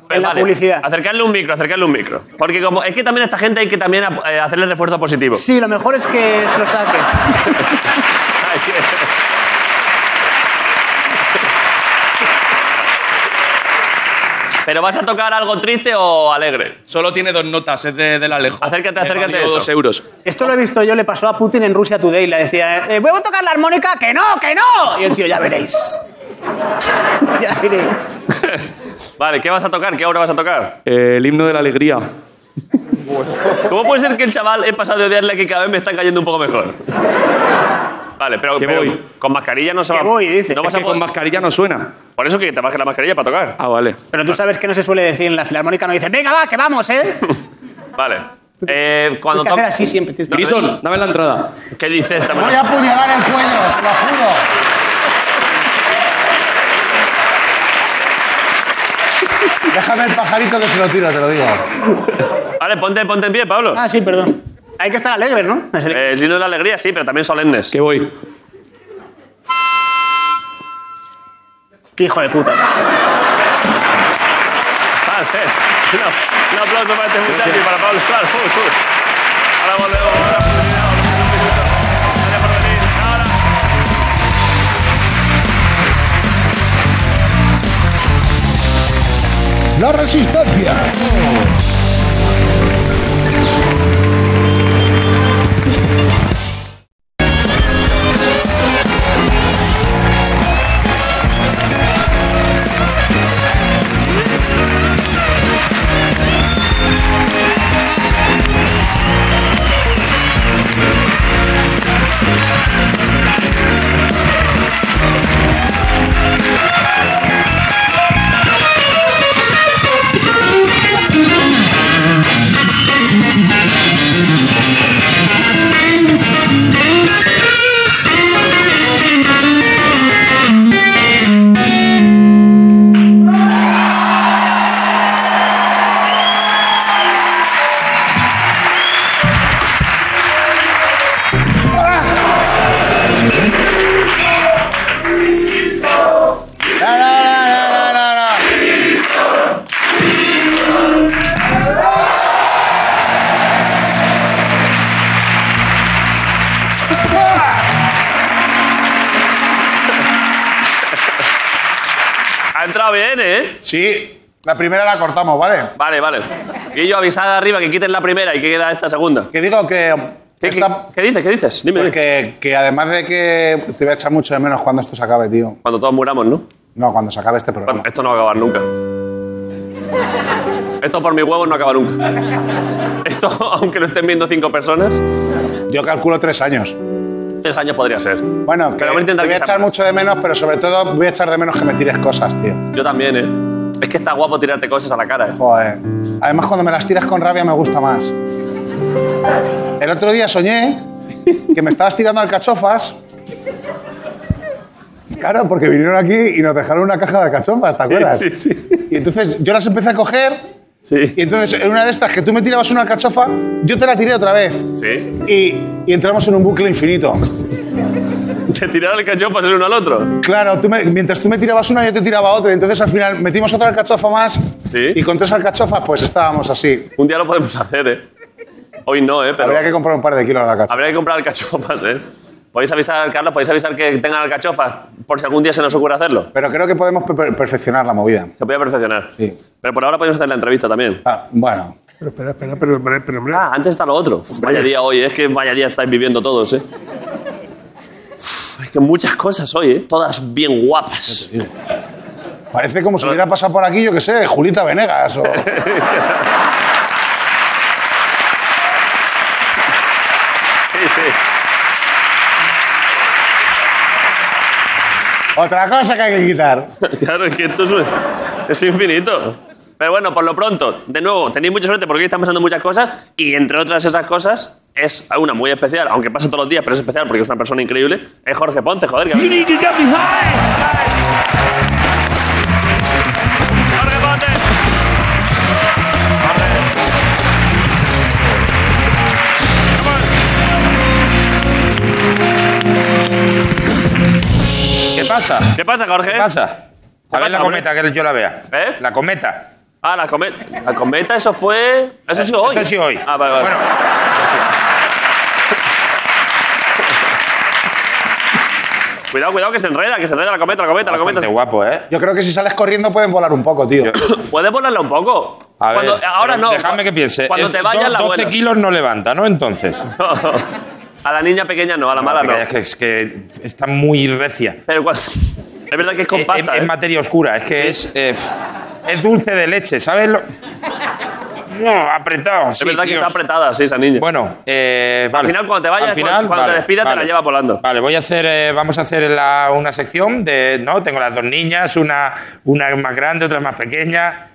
Speaker 7: En la publicidad.
Speaker 1: Acercarle un micro, acercarle un micro. Porque como es que también a esta gente hay que también eh, hacerle refuerzo positivo.
Speaker 7: Sí, lo mejor es que se lo saque.
Speaker 1: Hay que- ¿Pero vas a tocar algo triste o alegre?
Speaker 3: Solo tiene dos notas, es de, del Alejo.
Speaker 1: Acércate, acércate.
Speaker 3: dos
Speaker 1: esto.
Speaker 3: euros.
Speaker 7: Esto lo he visto yo, le pasó a Putin en Rusia Today. Le decía, eh, ¿puedo tocar la armónica? ¡Que no, que no! Y el tío, ya veréis. ya veréis.
Speaker 1: Vale, ¿qué vas a tocar? ¿Qué obra vas a tocar?
Speaker 3: Eh, el himno de la alegría.
Speaker 1: ¿Cómo puede ser que el chaval he pasado de odiarle que cada vez me está cayendo un poco mejor? Vale, pero, pero
Speaker 3: voy.
Speaker 1: con mascarilla no se va
Speaker 7: voy, dice.
Speaker 1: No vas a
Speaker 3: que con
Speaker 1: poder-
Speaker 3: mascarilla no suena.
Speaker 1: Por eso que te bajes la mascarilla para tocar.
Speaker 3: Ah, vale.
Speaker 7: Pero tú sabes que no se suele decir en la filarmónica, no dicen, venga, va, que vamos, ¿eh?
Speaker 1: Vale. Eh, cuando
Speaker 7: Tienes que hacer así siempre.
Speaker 3: Grison, dame la entrada.
Speaker 1: ¿Qué dices?
Speaker 2: Voy a apuñalar el cuello, te lo juro. Déjame el pajarito que se lo tiro, te lo digo.
Speaker 1: Vale, ponte, ponte en pie, Pablo.
Speaker 7: Ah, sí, perdón. Hay que estar alegres, ¿no?
Speaker 1: Eh, el signo de la alegría, sí, pero también solemnes.
Speaker 3: Que voy.
Speaker 7: Qué hijo de puta.
Speaker 1: Vale. Un, un aplauso para este muchacho y para Pablo. Claro. Ahora volvemos. Ahora
Speaker 2: La resistencia. La primera la cortamos, ¿vale?
Speaker 1: Vale, vale. Y yo avisad arriba que quiten la primera y que queda esta segunda.
Speaker 2: Que digo que.
Speaker 1: ¿Qué, qué-
Speaker 2: esta-
Speaker 1: qué dices? ¿Qué dices? Dime. dime.
Speaker 2: que, que además de que te voy a echar mucho de menos cuando esto se acabe, tío.
Speaker 1: Cuando todos muramos, ¿no?
Speaker 2: No, cuando se acabe este
Speaker 1: Bueno,
Speaker 2: programa.
Speaker 1: esto no va a acabar nunca. Esto por mis huevos no acaba nunca. Esto, aunque lo estén viendo cinco personas,
Speaker 2: Yo calculo tres años.
Speaker 1: tres años podría ser.
Speaker 2: Bueno, que
Speaker 1: Pero voy a
Speaker 2: te
Speaker 1: intentar
Speaker 2: voy a
Speaker 1: que sea
Speaker 2: echar
Speaker 1: más.
Speaker 2: mucho de menos, pero sobre todo voy a echar de menos que me tires cosas, tío.
Speaker 1: Yo también, ¿eh? Es que está guapo tirarte cosas a la cara, ¿eh?
Speaker 2: Joder. Además, cuando me las tiras con rabia me gusta más. El otro día soñé que me estabas tirando alcachofas. Claro, porque vinieron aquí y nos dejaron una caja de alcachofas, ¿te acuerdas?
Speaker 1: Sí, sí.
Speaker 2: Y entonces yo las empecé a coger
Speaker 1: Sí.
Speaker 2: y entonces en una de estas que tú me tirabas una alcachofa, yo te la tiré otra vez.
Speaker 1: Sí.
Speaker 2: Y, y entramos en un bucle infinito.
Speaker 1: Te tiraron el cachopas el uno al otro.
Speaker 2: Claro, tú me- mientras tú me tirabas una, yo te tiraba otra. Entonces al final metimos otra alcachofa más.
Speaker 1: Sí.
Speaker 2: Y con tres alcachofas, pues estábamos así.
Speaker 1: Un día lo podemos hacer, ¿eh? Hoy no, ¿eh? Pero
Speaker 2: Habría que comprar un par de kilos de alcachofa.
Speaker 1: habría que comprar alcachofas, ¿eh? Podéis avisar, Carlos, podéis avisar que tengan alcachofas por si algún día se nos ocurre hacerlo.
Speaker 2: Pero creo que podemos per- perfeccionar la movida.
Speaker 1: Se puede perfeccionar.
Speaker 2: Sí.
Speaker 1: Pero por ahora podemos hacer la entrevista también.
Speaker 2: Ah, bueno.
Speaker 4: Pero espera, espera, pero, pero, pero, hombre.
Speaker 1: Ah, antes está lo otro. Vaya día hoy, es que vaya día estáis viviendo todos, ¿eh? Uf, Es que muchas cosas hoy, ¿eh? Todas bien guapas.
Speaker 2: Parece como si hubiera pasado por aquí, yo qué sé, Julita Venegas o... Otra cosa que hay que quitar.
Speaker 1: Claro, es que esto es, es infinito. Pero bueno, por lo pronto, de nuevo, tenéis mucha suerte porque hoy están pasando muchas cosas y entre otras esas cosas es una muy especial, aunque pasa todos los días, pero es especial porque es una persona increíble. Es Jorge Ponce, joder. Que Jorge Ponce.
Speaker 6: ¿Qué pasa?
Speaker 1: ¿Qué pasa, Jorge?
Speaker 6: ¿Qué pasa? A ver la cometa, que yo la vea.
Speaker 1: ¿Eh?
Speaker 6: La cometa.
Speaker 1: Ah, la cometa. La cometa, eso fue. Eso sí hoy.
Speaker 6: Eso sí hoy.
Speaker 1: Ah, vale, vale.
Speaker 6: Bueno,
Speaker 1: Cuidado, cuidado, que se enreda, que se enreda la cometa, la cometa, la cometa.
Speaker 6: Bastante guapo, ¿eh?
Speaker 2: Yo creo que si sales corriendo pueden volar un poco, tío.
Speaker 1: Puedes volarla un poco.
Speaker 6: A ver,
Speaker 1: Cuando- ahora
Speaker 6: pero
Speaker 1: no.
Speaker 6: Déjame que piense.
Speaker 1: Cuando
Speaker 6: Es-
Speaker 1: te vayas,
Speaker 6: do-
Speaker 1: la
Speaker 6: 12
Speaker 1: vuelas.
Speaker 6: kilos no levanta, ¿no? Entonces.
Speaker 1: A la niña pequeña no, a la mala no.
Speaker 6: Es que, es que está muy recia.
Speaker 1: Pero cuando- es verdad que es compacta.
Speaker 6: es, es
Speaker 1: ¿eh?
Speaker 6: materia oscura, es que es, eh, es dulce de leche, ¿sabes? Lo- No, apretado.
Speaker 1: Es verdad que está apretada, sí, esa niña.
Speaker 6: Bueno, eh, vale.
Speaker 1: Al final, cuando te vayas,
Speaker 6: Al final,
Speaker 1: cuando- cuando te
Speaker 6: vale,
Speaker 1: despidas, te
Speaker 6: vale.
Speaker 1: la llevas volando.
Speaker 6: Vale, voy a hacer, eh, vamos a hacer la- una sección de, ¿no? Tengo las dos niñas, una, una más grande, otra más pequeña.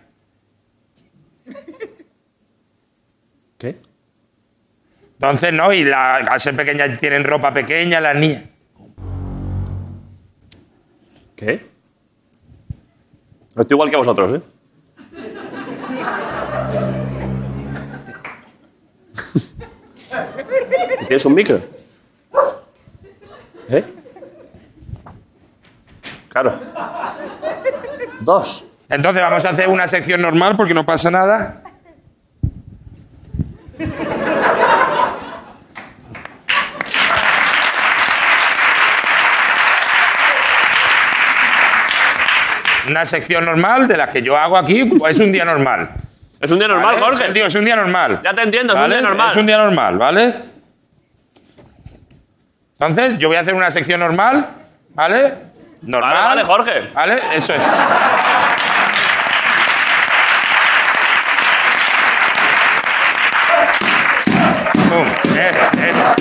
Speaker 1: ¿Qué?
Speaker 6: Entonces, ¿no? Y la- al ser pequeñas tienen ropa pequeña, las niñas.
Speaker 1: ¿Qué? Estoy igual que vosotros, ¿eh? ¿Tienes un micro? ¿Eh? Claro. Dos.
Speaker 6: Entonces vamos a hacer una sección normal porque no pasa nada. Una sección normal de las que yo hago aquí, es un día normal.
Speaker 1: Es un día normal,
Speaker 6: ¿vale?
Speaker 1: Jorge.
Speaker 6: Tío, es un día normal.
Speaker 1: Ya te entiendo, es un día normal.
Speaker 6: Es un día normal, ¿vale? Entonces, yo voy a hacer una sección normal, ¿vale? Normal.
Speaker 1: Vale, vale, Jorge.
Speaker 6: ¿Vale? Eso es. Pum. Eso, eso.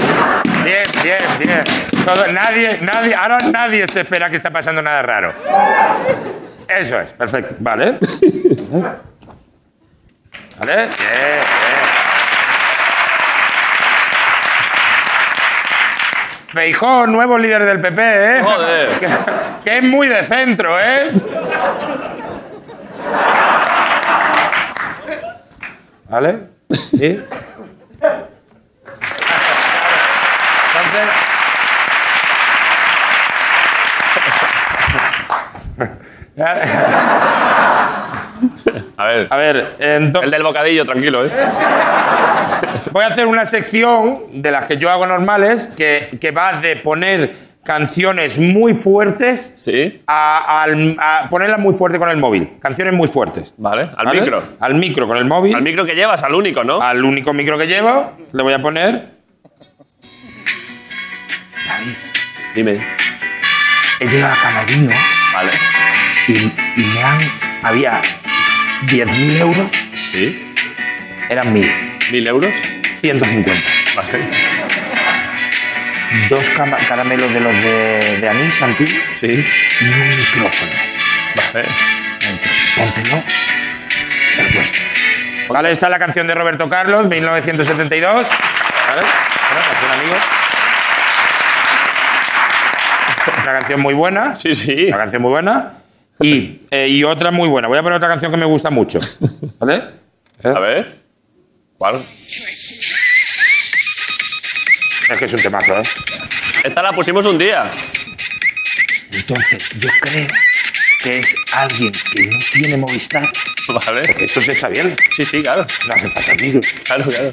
Speaker 6: Bien, bien, bien. Todo- nadie, nadie, ahora nadie se espera que está pasando nada raro. Eso es, perfecto. Vale. ¿Vale? Bien, bien. Feijó, nuevo líder del PP, ¿eh?
Speaker 1: Joder.
Speaker 6: Que, que es muy de centro, ¿eh? ¿Vale? ¿Sí? Entonces...
Speaker 1: A ver.
Speaker 6: A ver, ento-
Speaker 1: El del bocadillo, tranquilo, ¿eh?
Speaker 6: voy a hacer una sección de las que yo hago normales que, que va de poner canciones muy fuertes
Speaker 1: Sí.
Speaker 6: a, ponerlas muy fuerte con el móvil. Canciones muy fuertes.
Speaker 1: Vale, al
Speaker 6: ¿vale?
Speaker 1: micro.
Speaker 6: Al micro con el móvil.
Speaker 1: Al micro que llevas, al único, ¿no?
Speaker 6: al único micro que llevo, le voy a poner.
Speaker 1: Dime.
Speaker 6: He llegado a Camarino
Speaker 1: Vale.
Speaker 6: y, y me han. Había 10.000 euros,
Speaker 1: ¿Sí?
Speaker 6: eran 1.000.
Speaker 1: ¿Mil euros?
Speaker 6: 150.
Speaker 1: Vale.
Speaker 6: Dos caramelos de los de, de anís antiguo
Speaker 1: Sí.
Speaker 6: y un micrófono.
Speaker 1: Vale.
Speaker 6: Póntelo. El puesto. Vale, esta es la canción de Roberto Carlos, 1972. ¿Vale? Una canción, amigo. Una canción muy buena.
Speaker 1: Sí, sí.
Speaker 6: Una canción muy buena. Y, eh, y otra muy buena. Voy a poner otra canción que me gusta mucho. ¿Vale? ¿Eh?
Speaker 1: A ver. ¿Cuál?
Speaker 6: Es que es un temazo, ¿eh?
Speaker 1: Esta la pusimos un día.
Speaker 6: Entonces, yo creo que es alguien que no tiene Movistar.
Speaker 1: Vale.
Speaker 6: Porque esto se está bien.
Speaker 1: Sí, sí, claro.
Speaker 6: No hace falta vídeos.
Speaker 1: Claro, claro.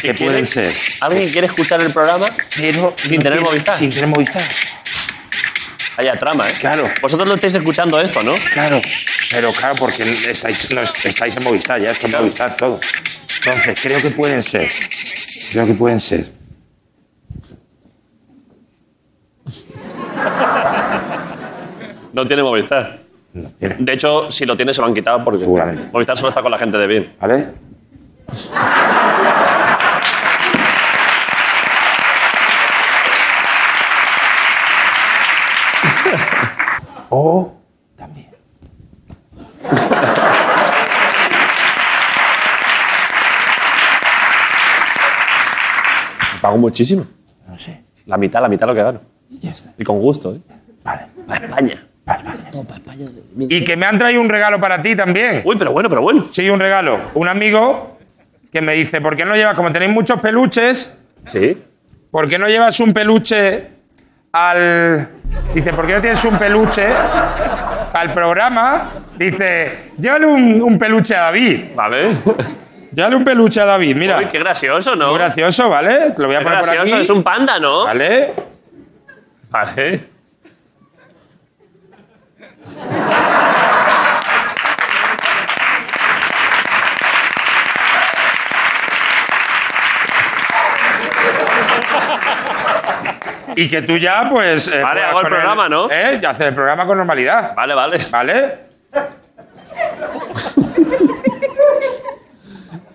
Speaker 6: Que pueden ser.
Speaker 1: ¿Alguien quiere escuchar el programa?
Speaker 6: Pero
Speaker 1: Sin
Speaker 6: no
Speaker 1: tener
Speaker 6: tiene-
Speaker 1: Movistar.
Speaker 6: Sin tener Movistar.
Speaker 1: Haya trama, ¿eh?
Speaker 6: Claro.
Speaker 1: Vosotros lo estáis escuchando esto, ¿no?
Speaker 6: Claro, pero claro, porque estáis, no, estáis en Movistar, ya está en Movistar todo. Entonces, creo que pueden ser. Creo que pueden ser.
Speaker 1: No tiene Movistar.
Speaker 6: No, tiene.
Speaker 1: De hecho, si lo tiene, se lo han quitado porque. Movistar solo está con la gente de bien.
Speaker 6: ¿Vale? O también.
Speaker 1: Pago muchísimo.
Speaker 6: No sé.
Speaker 1: La mitad, la mitad lo que gano.
Speaker 6: Ya está.
Speaker 1: Y con gusto, ¿eh?
Speaker 6: Vale.
Speaker 1: Para España.
Speaker 6: Vale, vale. Y que me han traído un regalo para ti también.
Speaker 1: Uy, pero bueno, pero bueno.
Speaker 6: Sí, un regalo. Un amigo que me dice, ¿por qué no llevas, como tenéis muchos peluches,
Speaker 1: Sí.
Speaker 6: ¿por qué no llevas un peluche Dice, ¿por qué no tienes un peluche? Al programa, dice, llévale un, peluche a David.
Speaker 1: Vale.
Speaker 6: Llévale un peluche a David, mira.
Speaker 1: Uy, qué gracioso, ¿no?
Speaker 6: Muy gracioso, ¿vale? Te lo voy a
Speaker 1: qué
Speaker 6: poner
Speaker 1: gracioso, por
Speaker 6: aquí.
Speaker 1: es un panda, ¿no?
Speaker 6: Vale.
Speaker 1: Vale.
Speaker 6: Y que tú ya, pues. eh,
Speaker 1: Vale, hago el programa, ¿no?
Speaker 6: ¿Eh? Ya haces el programa con normalidad.
Speaker 1: Vale, vale.
Speaker 6: ¿Vale?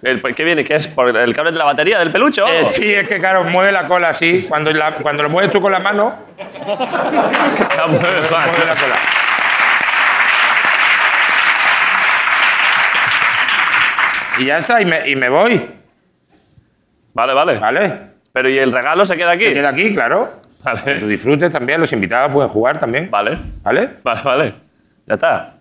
Speaker 1: El- ¿Qué viene? ¿Qué es? ¿Por el cable de la batería del peluche o algo?
Speaker 6: Eh, sí, es que claro, mueve la cola así. Cuando, la- cuando lo mueves tú con la mano,
Speaker 1: La mueve mal.
Speaker 6: mueve la cola. Y ya está, y me, y me voy.
Speaker 1: Vale, vale.
Speaker 6: ¿Vale?
Speaker 1: Pero ¿y el regalo se queda aquí?
Speaker 6: Se queda aquí, claro. Que tú
Speaker 1: Vale.
Speaker 6: disfrutes también, los invitados pueden jugar también.
Speaker 1: Vale.
Speaker 6: ¿Vale?
Speaker 1: Vale, vale. Ya está.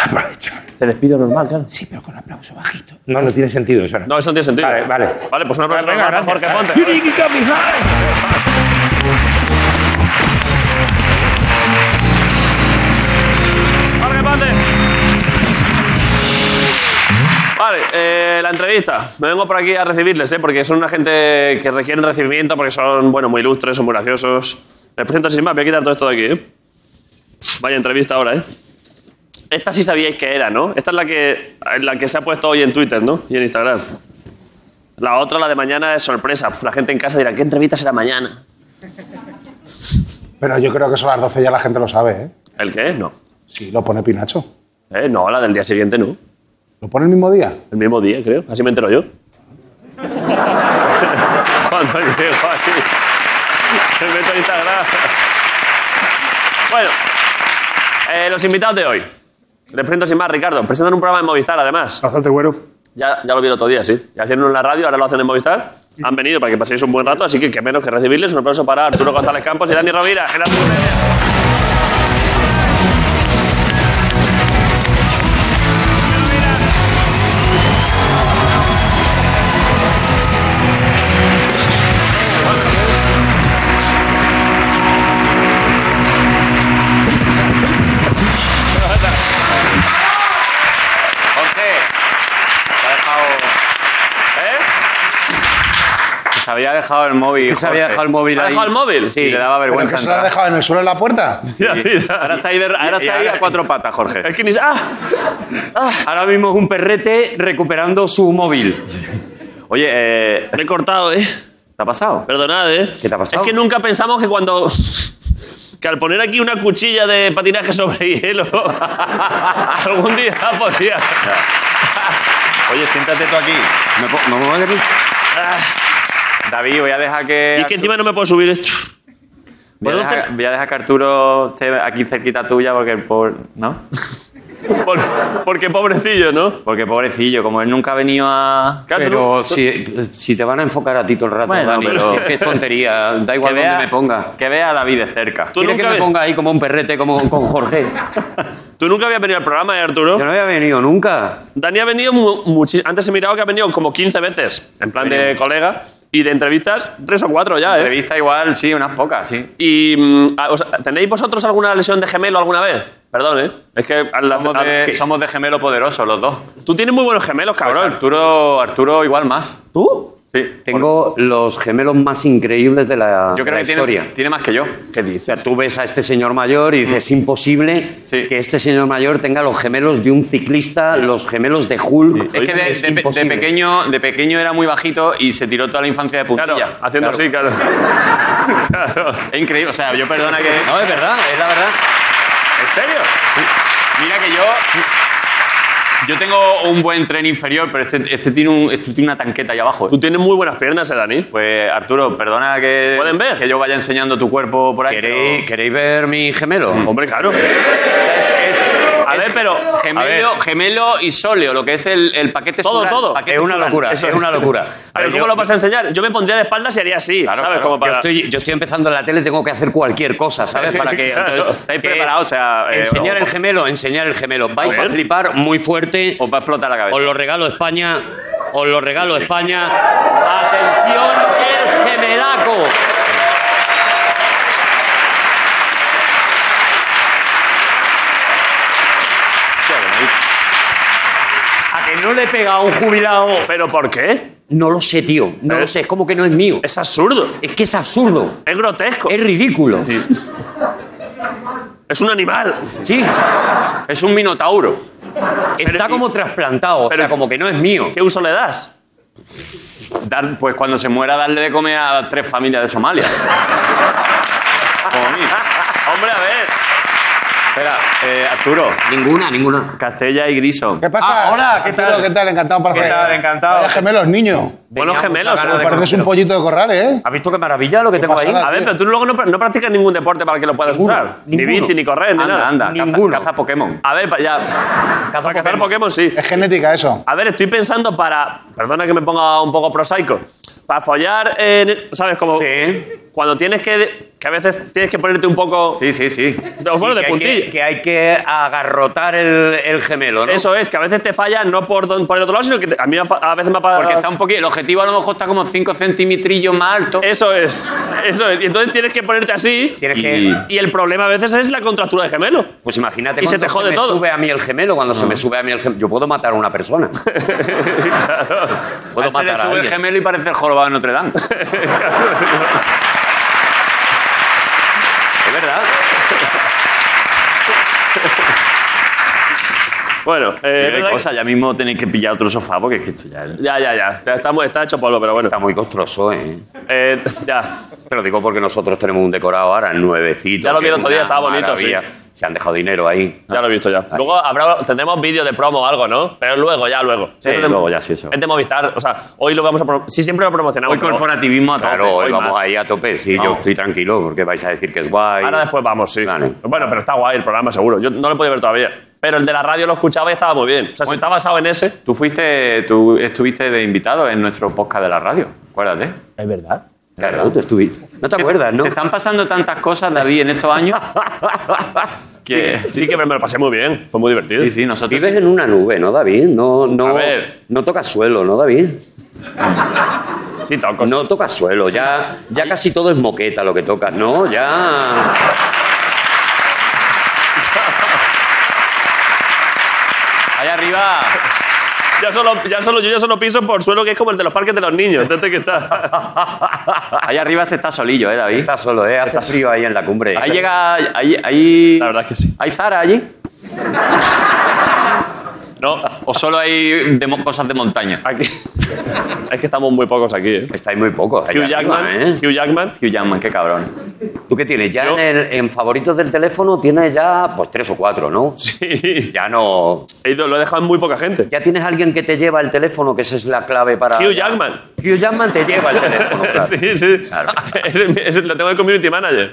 Speaker 6: Aprovecho.
Speaker 1: Te despido normal, claro.
Speaker 6: Sí, pero con aplauso bajito. No, no tiene sentido eso.
Speaker 1: No, eso no tiene sentido.
Speaker 6: Vale, vale.
Speaker 1: Vale, pues un aplauso
Speaker 6: Venga, gracias.
Speaker 1: Ponte. Jorge la entrevista. Me vengo por aquí a recibirles, ¿eh? porque son una gente que requieren recibimiento, porque son, bueno, muy ilustres, son muy graciosos. Les presento sin más, voy a quitar todo esto de aquí, ¿eh? Vaya entrevista ahora, ¿eh? Esta sí sabíais que era, ¿no? Esta es la que, la que se ha puesto hoy en Twitter, ¿no? Y en Instagram. La otra, la de mañana, es sorpresa. La gente en casa dirá, ¿qué entrevista será mañana?
Speaker 2: Pero yo creo que eso a las 12 ya la gente lo sabe, ¿eh?
Speaker 1: ¿El qué? No.
Speaker 2: Sí, lo pone Pinacho.
Speaker 1: Eh, no, la del día siguiente no.
Speaker 2: ¿Lo pone el mismo día?
Speaker 1: El mismo día, creo. Así me entero yo. Cuando llego aquí. Me meto en Instagram. Bueno, eh, los invitados de hoy. Les presento sin más, Ricardo. Presentan un programa en Movistar, además.
Speaker 4: Bastante bueno.
Speaker 1: Ya, ya lo vi el otro día, sí. Ya hicieron en la radio, ahora lo hacen en Movistar. Han venido para que paséis un buen rato, así que qué menos que recibirles. Un aplauso para Arturo González Campos y Dani Rovira en la
Speaker 8: Se había dejado el móvil.
Speaker 3: Que se había dejado el móvil
Speaker 1: ¿Ha
Speaker 3: ahí.
Speaker 1: dejado el móvil?
Speaker 8: Sí, le daba
Speaker 2: ¿Pero
Speaker 8: vergüenza.
Speaker 2: que se lo ha
Speaker 8: entrar.
Speaker 2: dejado en el suelo en la puerta?
Speaker 1: Mira, mira.
Speaker 8: Ahora está ahí, de- ahora está ahí a cuatro patas, Jorge.
Speaker 1: Es que ni... ¡Ah!
Speaker 3: Ahora mismo es un perrete recuperando su móvil.
Speaker 8: Oye, eh,
Speaker 1: Me he cortado, ¿eh?
Speaker 8: ¿te ha pasado?
Speaker 1: Perdonad, ¿eh?
Speaker 3: ¿Qué te ha pasado?
Speaker 1: Es que nunca pensamos que cuando... que al poner aquí una cuchilla de patinaje sobre hielo, algún día podría...
Speaker 8: Oye, siéntate tú aquí.
Speaker 3: ¿Me, po- me pongo aquí?
Speaker 8: David, voy a dejar que.
Speaker 1: Y es que encima no me puedo subir esto.
Speaker 8: Voy a,
Speaker 1: ¿Vosotros
Speaker 8: dejar, voy a dejar que Arturo esté aquí cerquita tuya porque por. ¿No?
Speaker 1: Por- porque pobrecillo, ¿no?
Speaker 8: Porque pobrecillo, como él nunca ha venido a.
Speaker 1: Claro,
Speaker 3: Pero
Speaker 1: no-
Speaker 3: si, si te van a enfocar a ti todo el rato,
Speaker 8: Bueno,
Speaker 3: Dani,
Speaker 8: pero-
Speaker 3: es que es tontería. Da igual
Speaker 8: vea,
Speaker 3: me ponga.
Speaker 8: Que vea a David de cerca.
Speaker 1: Tú
Speaker 3: ¿Quiere
Speaker 1: nunca
Speaker 3: que me
Speaker 1: ves-
Speaker 3: ponga ahí como un perrete como con Jorge?
Speaker 1: Tú nunca habías venido al programa, ¿eh, Arturo?
Speaker 3: Yo no había venido nunca.
Speaker 1: Dani ha venido muchísimo. Antes he mirado que ha venido como 15 veces, en plan de colega. Y de entrevistas, tres o cuatro ya, ¿eh?
Speaker 8: Entrevista igual, sí, unas pocas, sí.
Speaker 1: Y. mm, a- o sea, ¿Tenéis vosotros alguna lesión de gemelo alguna vez? Perdón, ¿eh? Es que. a la-
Speaker 8: Somos de,
Speaker 1: que-
Speaker 8: somos de gemelo poderoso, los dos.
Speaker 1: Tú tienes muy buenos gemelos,
Speaker 8: Pues
Speaker 1: cabrón.
Speaker 8: Arturo, Arturo igual más.
Speaker 1: ¿Tú?
Speaker 8: Sí.
Speaker 3: Tengo los gemelos más increíbles de la,
Speaker 8: Yo
Speaker 3: de
Speaker 8: creo
Speaker 3: la
Speaker 8: que
Speaker 3: historia.
Speaker 8: tiene más que yo.
Speaker 1: ¿Qué
Speaker 3: O
Speaker 1: dices?
Speaker 3: sea, tú ves a este señor mayor y dices, es imposible
Speaker 8: Sí.
Speaker 3: que este señor mayor tenga los gemelos de un ciclista, los gemelos de Hulk.
Speaker 8: Es que de,
Speaker 3: Es
Speaker 8: de- de
Speaker 3: imposible.
Speaker 8: pequeño, de pequeño era muy bajito y se tiró toda la infancia de puntilla.
Speaker 1: Claro, haciendo así, claro. claro.
Speaker 8: Es increíble, o sea, yo perdona que...
Speaker 3: No, es verdad, es la verdad.
Speaker 8: ¿En serio? Mira que yo... Yo tengo un buen tren inferior, pero este, este tiene, un, este tiene una tanqueta ahí abajo.
Speaker 1: Tú tienes muy buenas piernas, ¿eh, Dani?
Speaker 8: Pues Arturo, perdona que,
Speaker 1: pueden ver?
Speaker 8: que yo vaya enseñando tu cuerpo por ahí.
Speaker 3: ¿Queréis,
Speaker 8: pero-
Speaker 3: queréis ver mi gemelo?
Speaker 1: Hombre, claro. A ver, pero-
Speaker 8: Gemelo, gemelo y sóleo, lo que es el, el paquete
Speaker 1: Todo,
Speaker 8: Sural,
Speaker 1: todo.
Speaker 8: paquete
Speaker 3: Es una
Speaker 8: Sural.
Speaker 3: locura,
Speaker 1: Eso
Speaker 3: es una locura.
Speaker 1: Pero
Speaker 3: yo-
Speaker 1: ¿cómo lo vas a enseñar? Yo me pondría de espaldas y haría así,
Speaker 8: Claro,
Speaker 1: ¿sabes?
Speaker 8: claro.
Speaker 1: Como
Speaker 3: Yo
Speaker 1: para...
Speaker 3: estoy, yo estoy empezando en la tele, tengo que hacer cualquier cosa, ¿sabes? Para que. entonces,
Speaker 8: Estáis preparados, o sea, eh,
Speaker 3: enseñar
Speaker 8: o-
Speaker 3: el gemelo, enseñar el gemelo. Vais
Speaker 1: A
Speaker 3: a,
Speaker 1: ver.
Speaker 3: flipar muy fuerte.
Speaker 8: Os va a explotar la cabeza.
Speaker 3: Os lo regalo España. Os lo regalo España. ¡Atención, el gemelaco! A que no le pega a un jubilado.
Speaker 1: ¿Pero por qué?
Speaker 3: No lo sé, tío. No lo sé. Es como que no es mío.
Speaker 1: Es absurdo.
Speaker 3: Es que es absurdo.
Speaker 1: Es grotesco.
Speaker 3: Es ridículo.
Speaker 1: Es un animal.
Speaker 3: Sí.
Speaker 8: Es un minotauro.
Speaker 3: Está como trasplantado. O
Speaker 1: pero-
Speaker 3: sea, como que no es mío.
Speaker 1: ¿Qué uso le das?
Speaker 8: Dar, pues cuando se muera, darle de comer a tres familias de Somalia. Como mí.
Speaker 1: Hombre, a ver.
Speaker 8: Espera, eh, Arturo.
Speaker 3: Ninguna, ninguna.
Speaker 8: Castella y Griso.
Speaker 2: ¿Qué pasa?
Speaker 6: Ah, hola, ¿qué
Speaker 2: Arturo,
Speaker 6: tal?
Speaker 2: ¿Qué tal? Encantado, parce.
Speaker 6: ¿Qué tal? Encantado.
Speaker 2: Vaya gemelos, niño.
Speaker 1: Buenos gemelos.
Speaker 6: de
Speaker 2: Pareces un pollito de corral, ¿eh?
Speaker 6: ¿Has visto qué maravilla lo que tengo ahí?
Speaker 2: pasada.
Speaker 1: A ver, pero tú luego no, no practicas ningún deporte para que lo puedas usar. Ni
Speaker 6: ninguno.
Speaker 1: bici, ni correr, ni
Speaker 8: Anda,
Speaker 1: nada.
Speaker 8: anda. Caza,
Speaker 6: Ninguno.
Speaker 8: caza Pokémon.
Speaker 1: A ver, ya. para cazar Pokémon, sí.
Speaker 2: Es genética eso.
Speaker 1: A ver, estoy pensando para. Perdona que me ponga un poco prosaico. Para follar, eh, ¿sabes? Como.
Speaker 8: Sí.
Speaker 1: Cuando tienes que. Que a veces tienes que ponerte un poco.
Speaker 8: Sí, sí, sí.
Speaker 1: Bueno,
Speaker 3: Sí,
Speaker 1: de
Speaker 3: que, hay que, que hay que agarrotar el, el gemelo, ¿no?
Speaker 1: Eso es, que a veces te falla no por, don- por el otro lado, sino que te- a mí a veces me ha.
Speaker 8: Porque está un poquito. El objetivo a lo mejor está como 5 centímetrillos más alto.
Speaker 1: Eso es, eso es. Y entonces tienes que ponerte así.
Speaker 3: Tienes
Speaker 8: Y-
Speaker 3: que...
Speaker 1: Y el problema a veces es la contractura de gemelo.
Speaker 3: Pues imagínate
Speaker 1: Y se te jode
Speaker 3: me
Speaker 1: todo.
Speaker 3: sube a mí el gemelo, cuando se me sube a mí el gemelo. Yo puedo matar a una persona.
Speaker 8: A
Speaker 3: Puedo
Speaker 8: le
Speaker 3: matar a
Speaker 8: sube el gemelo y parece el jorobado de Notre Dame.
Speaker 3: Verdad.
Speaker 1: Bueno, eh,
Speaker 8: Pero hay cosas, ya mismo tenéis que pillar otro sofá porque es que esto ya.
Speaker 1: Ya, ya, ya. Está, está muy- está hecho polvo, pero bueno.
Speaker 3: Está muy costroso, ¿eh?
Speaker 1: Eh, ya.
Speaker 3: Te lo digo porque nosotros tenemos un decorado ahora nuevecito.
Speaker 1: Ya lo vi el otro día, estaba bonito, sí.
Speaker 3: Se han dejado dinero ahí.
Speaker 1: Ya lo he visto ya. Luego habrá, tendremos vídeo de promo o algo, ¿no? Pero luego, ya luego.
Speaker 8: Sí, luego ya, sí, eso.
Speaker 1: Es de Movistar. O sea, hoy lo vamos a. Sí, siempre lo promocionamos.
Speaker 8: Hoy corporativismo a tope.
Speaker 3: Claro, hoy
Speaker 1: hoy
Speaker 3: vamos
Speaker 1: más.
Speaker 3: ahí a tope. Sí, yo
Speaker 1: Vamos.
Speaker 3: estoy tranquilo porque vais a decir que es guay.
Speaker 1: Ahora después vamos, sí.
Speaker 3: Vale.
Speaker 1: Bueno, pero está guay el programa, seguro. Yo no lo he podido ver todavía. Pero el de la radio lo escuchaba y estaba muy bien. O sea, si está basado en ese.
Speaker 8: Tú fuiste, tú estuviste de invitado en nuestro podcast de la radio. Acuérdate.
Speaker 1: Es verdad.
Speaker 3: Claro, tú estuviste. No te acuerdas, ¿no?
Speaker 8: Te están pasando tantas cosas, David, en estos años. que
Speaker 1: Sí, que me me lo pasé muy bien. Fue muy divertido.
Speaker 8: sí, sí, nosotros.
Speaker 3: Vives en una nube, ¿no, David? No, no,
Speaker 1: A ver.
Speaker 3: no tocas suelo, ¿no, David?
Speaker 1: Sí, toco.
Speaker 3: No tocas suelo, ya, ya casi todo es moqueta lo que tocas, ¿no? Ya.
Speaker 1: Ya solo, ya solo, yo ya solo piso por suelo que es como el de los parques de los niños. Desde que está.
Speaker 8: Allá arriba se está solillo, ¿eh, David?
Speaker 3: Está solo, ¿eh? Hace frío ahí en la cumbre.
Speaker 8: Ahí llega. Ahí, ahí-
Speaker 1: La verdad es que sí.
Speaker 8: ¿Hay Zara allí?
Speaker 1: No,
Speaker 8: ¿O solo hay de cosas de montaña?
Speaker 1: aquí. Es que estamos muy pocos aquí, ¿eh?
Speaker 3: Estáis muy pocos.
Speaker 1: Hugh Jackman.
Speaker 3: ¿eh?
Speaker 1: Hugh Jackman.
Speaker 8: Hugh Jackman, qué cabrón.
Speaker 3: ¿Tú qué tienes? Ya
Speaker 1: Yo-
Speaker 3: en, el- en favoritos del teléfono tienes ya pues tres o cuatro, ¿no?
Speaker 1: Sí.
Speaker 3: Ya no.
Speaker 1: He ido- lo he dejado en muy poca gente.
Speaker 3: Ya tienes alguien que te lleva el teléfono, que esa es la clave para.
Speaker 1: Hugh Jackman.
Speaker 3: Hugh Jackman te lleva el teléfono, claro.
Speaker 1: Sí, sí.
Speaker 3: Claro.
Speaker 1: Ese- ese lo tengo de community manager.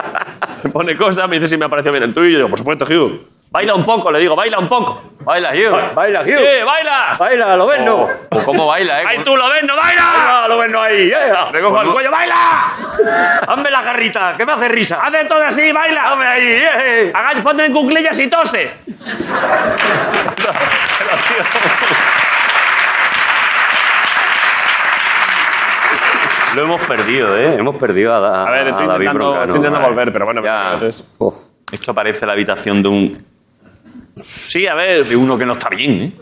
Speaker 1: Me pone cosas, me dice si me ha parecido bien el tuyo. Y yo, por supuesto, Hugh. Baila un poco, le digo, baila un poco.
Speaker 8: Baila, Hugh.
Speaker 3: Baila, Hugh.
Speaker 1: ¡Eh, baila!
Speaker 3: Baila, lo ves, ¿no?
Speaker 8: ¿O cómo baila, eh?
Speaker 1: ¡Ay, tú lo ves, no baila!
Speaker 3: Baila, lo ves, no ahí. eh.
Speaker 1: Le cojo el cuello, ¡baila!
Speaker 3: Hazme la garrita, que me hace risa.
Speaker 1: ¡Hace todo así, baila!
Speaker 3: Hazme ahí, eh.
Speaker 1: Hagáis, ponte en cuclillas y tose.
Speaker 3: Lo hemos perdido, ¿eh? Hemos perdido a, Da-
Speaker 1: A ver, estoy
Speaker 3: a David
Speaker 1: intentando,
Speaker 3: Broncano.
Speaker 1: estoy intentando volver, pero bueno,
Speaker 3: Ya.
Speaker 8: Esto parece la habitación de un.
Speaker 1: Sí, a ver.
Speaker 8: de uno que no está bien, ¿eh?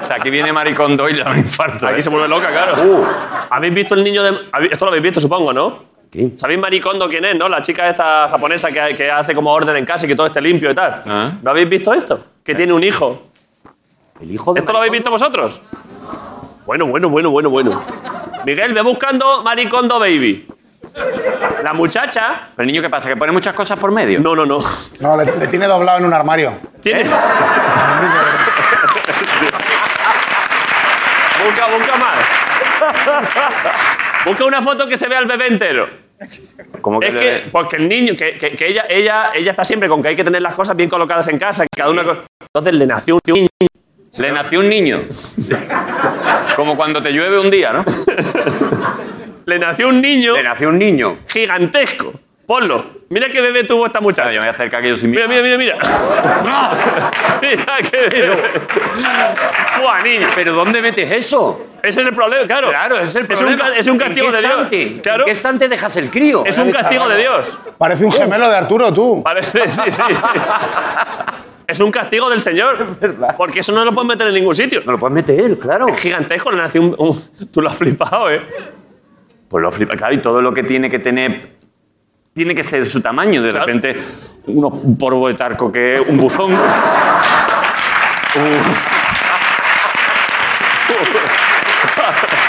Speaker 8: O sea, aquí viene Maricondo y le da un infarto.
Speaker 1: Aquí
Speaker 8: ¿eh?
Speaker 1: se vuelve loca, claro.
Speaker 3: Uh.
Speaker 1: ¿Habéis visto el niño de.? Esto lo habéis visto, supongo, ¿no?
Speaker 3: ¿Qué?
Speaker 1: ¿Sabéis Maricondo quién es, no? La chica esta japonesa que, que hace como orden en casa y que todo esté limpio y tal.
Speaker 8: Ah.
Speaker 1: ¿No habéis visto esto? Que tiene un hijo.
Speaker 3: El hijo de
Speaker 1: ¿Esto lo habéis visto vosotros? Bueno, bueno, bueno, bueno, bueno. Miguel, ve buscando Maricondo Baby. La muchacha.
Speaker 8: ¿Pero el niño qué pasa? ¿Que pone muchas cosas por medio?
Speaker 1: No, no, no.
Speaker 2: No, le, le tiene doblado en un armario.
Speaker 1: Tiene. busca, busca más. busca una foto que se vea al bebé entero.
Speaker 8: ¿Cómo que
Speaker 1: Es
Speaker 8: le-
Speaker 1: que, porque el niño, que, que- que ella, ella, ella está siempre con que hay que tener las cosas bien colocadas en casa, que cada una. Entonces le nació un niño.
Speaker 8: Le nació un niño. Como cuando te llueve un día, ¿no?
Speaker 1: Le nació un niño
Speaker 3: Le nació un niño.
Speaker 1: gigantesco. Ponlo. Mira qué bebé tuvo esta
Speaker 8: Claro,
Speaker 1: muchacha.
Speaker 8: yo me voy a acercar que yo
Speaker 1: Mira, mira, mira, mira. mira qué bebé. Niño.
Speaker 3: ¿Pero dónde metes eso?
Speaker 1: Ese es el problema, claro.
Speaker 3: Claro, es el problema.
Speaker 1: Es un,
Speaker 3: ¿En
Speaker 1: castigo de? Dios. Claro.
Speaker 3: ¿En qué estante dejas el crío?
Speaker 1: Es un castigo de Dios.
Speaker 2: Parece un gemelo de Arturo, tú.
Speaker 1: Parece, sí, sí. Es un castigo del Señor. Porque eso no lo puedes meter en ningún sitio.
Speaker 3: No lo puedes meter, claro.
Speaker 1: Es gigantesco, le nació un, un- Tú lo has flipado, ¿eh?
Speaker 8: Pues lo flipa, claro, y todo lo que tiene que tener tiene que ser de su tamaño. De
Speaker 1: Claro.
Speaker 8: repente, uno, un polvo de tarco que es un buzón.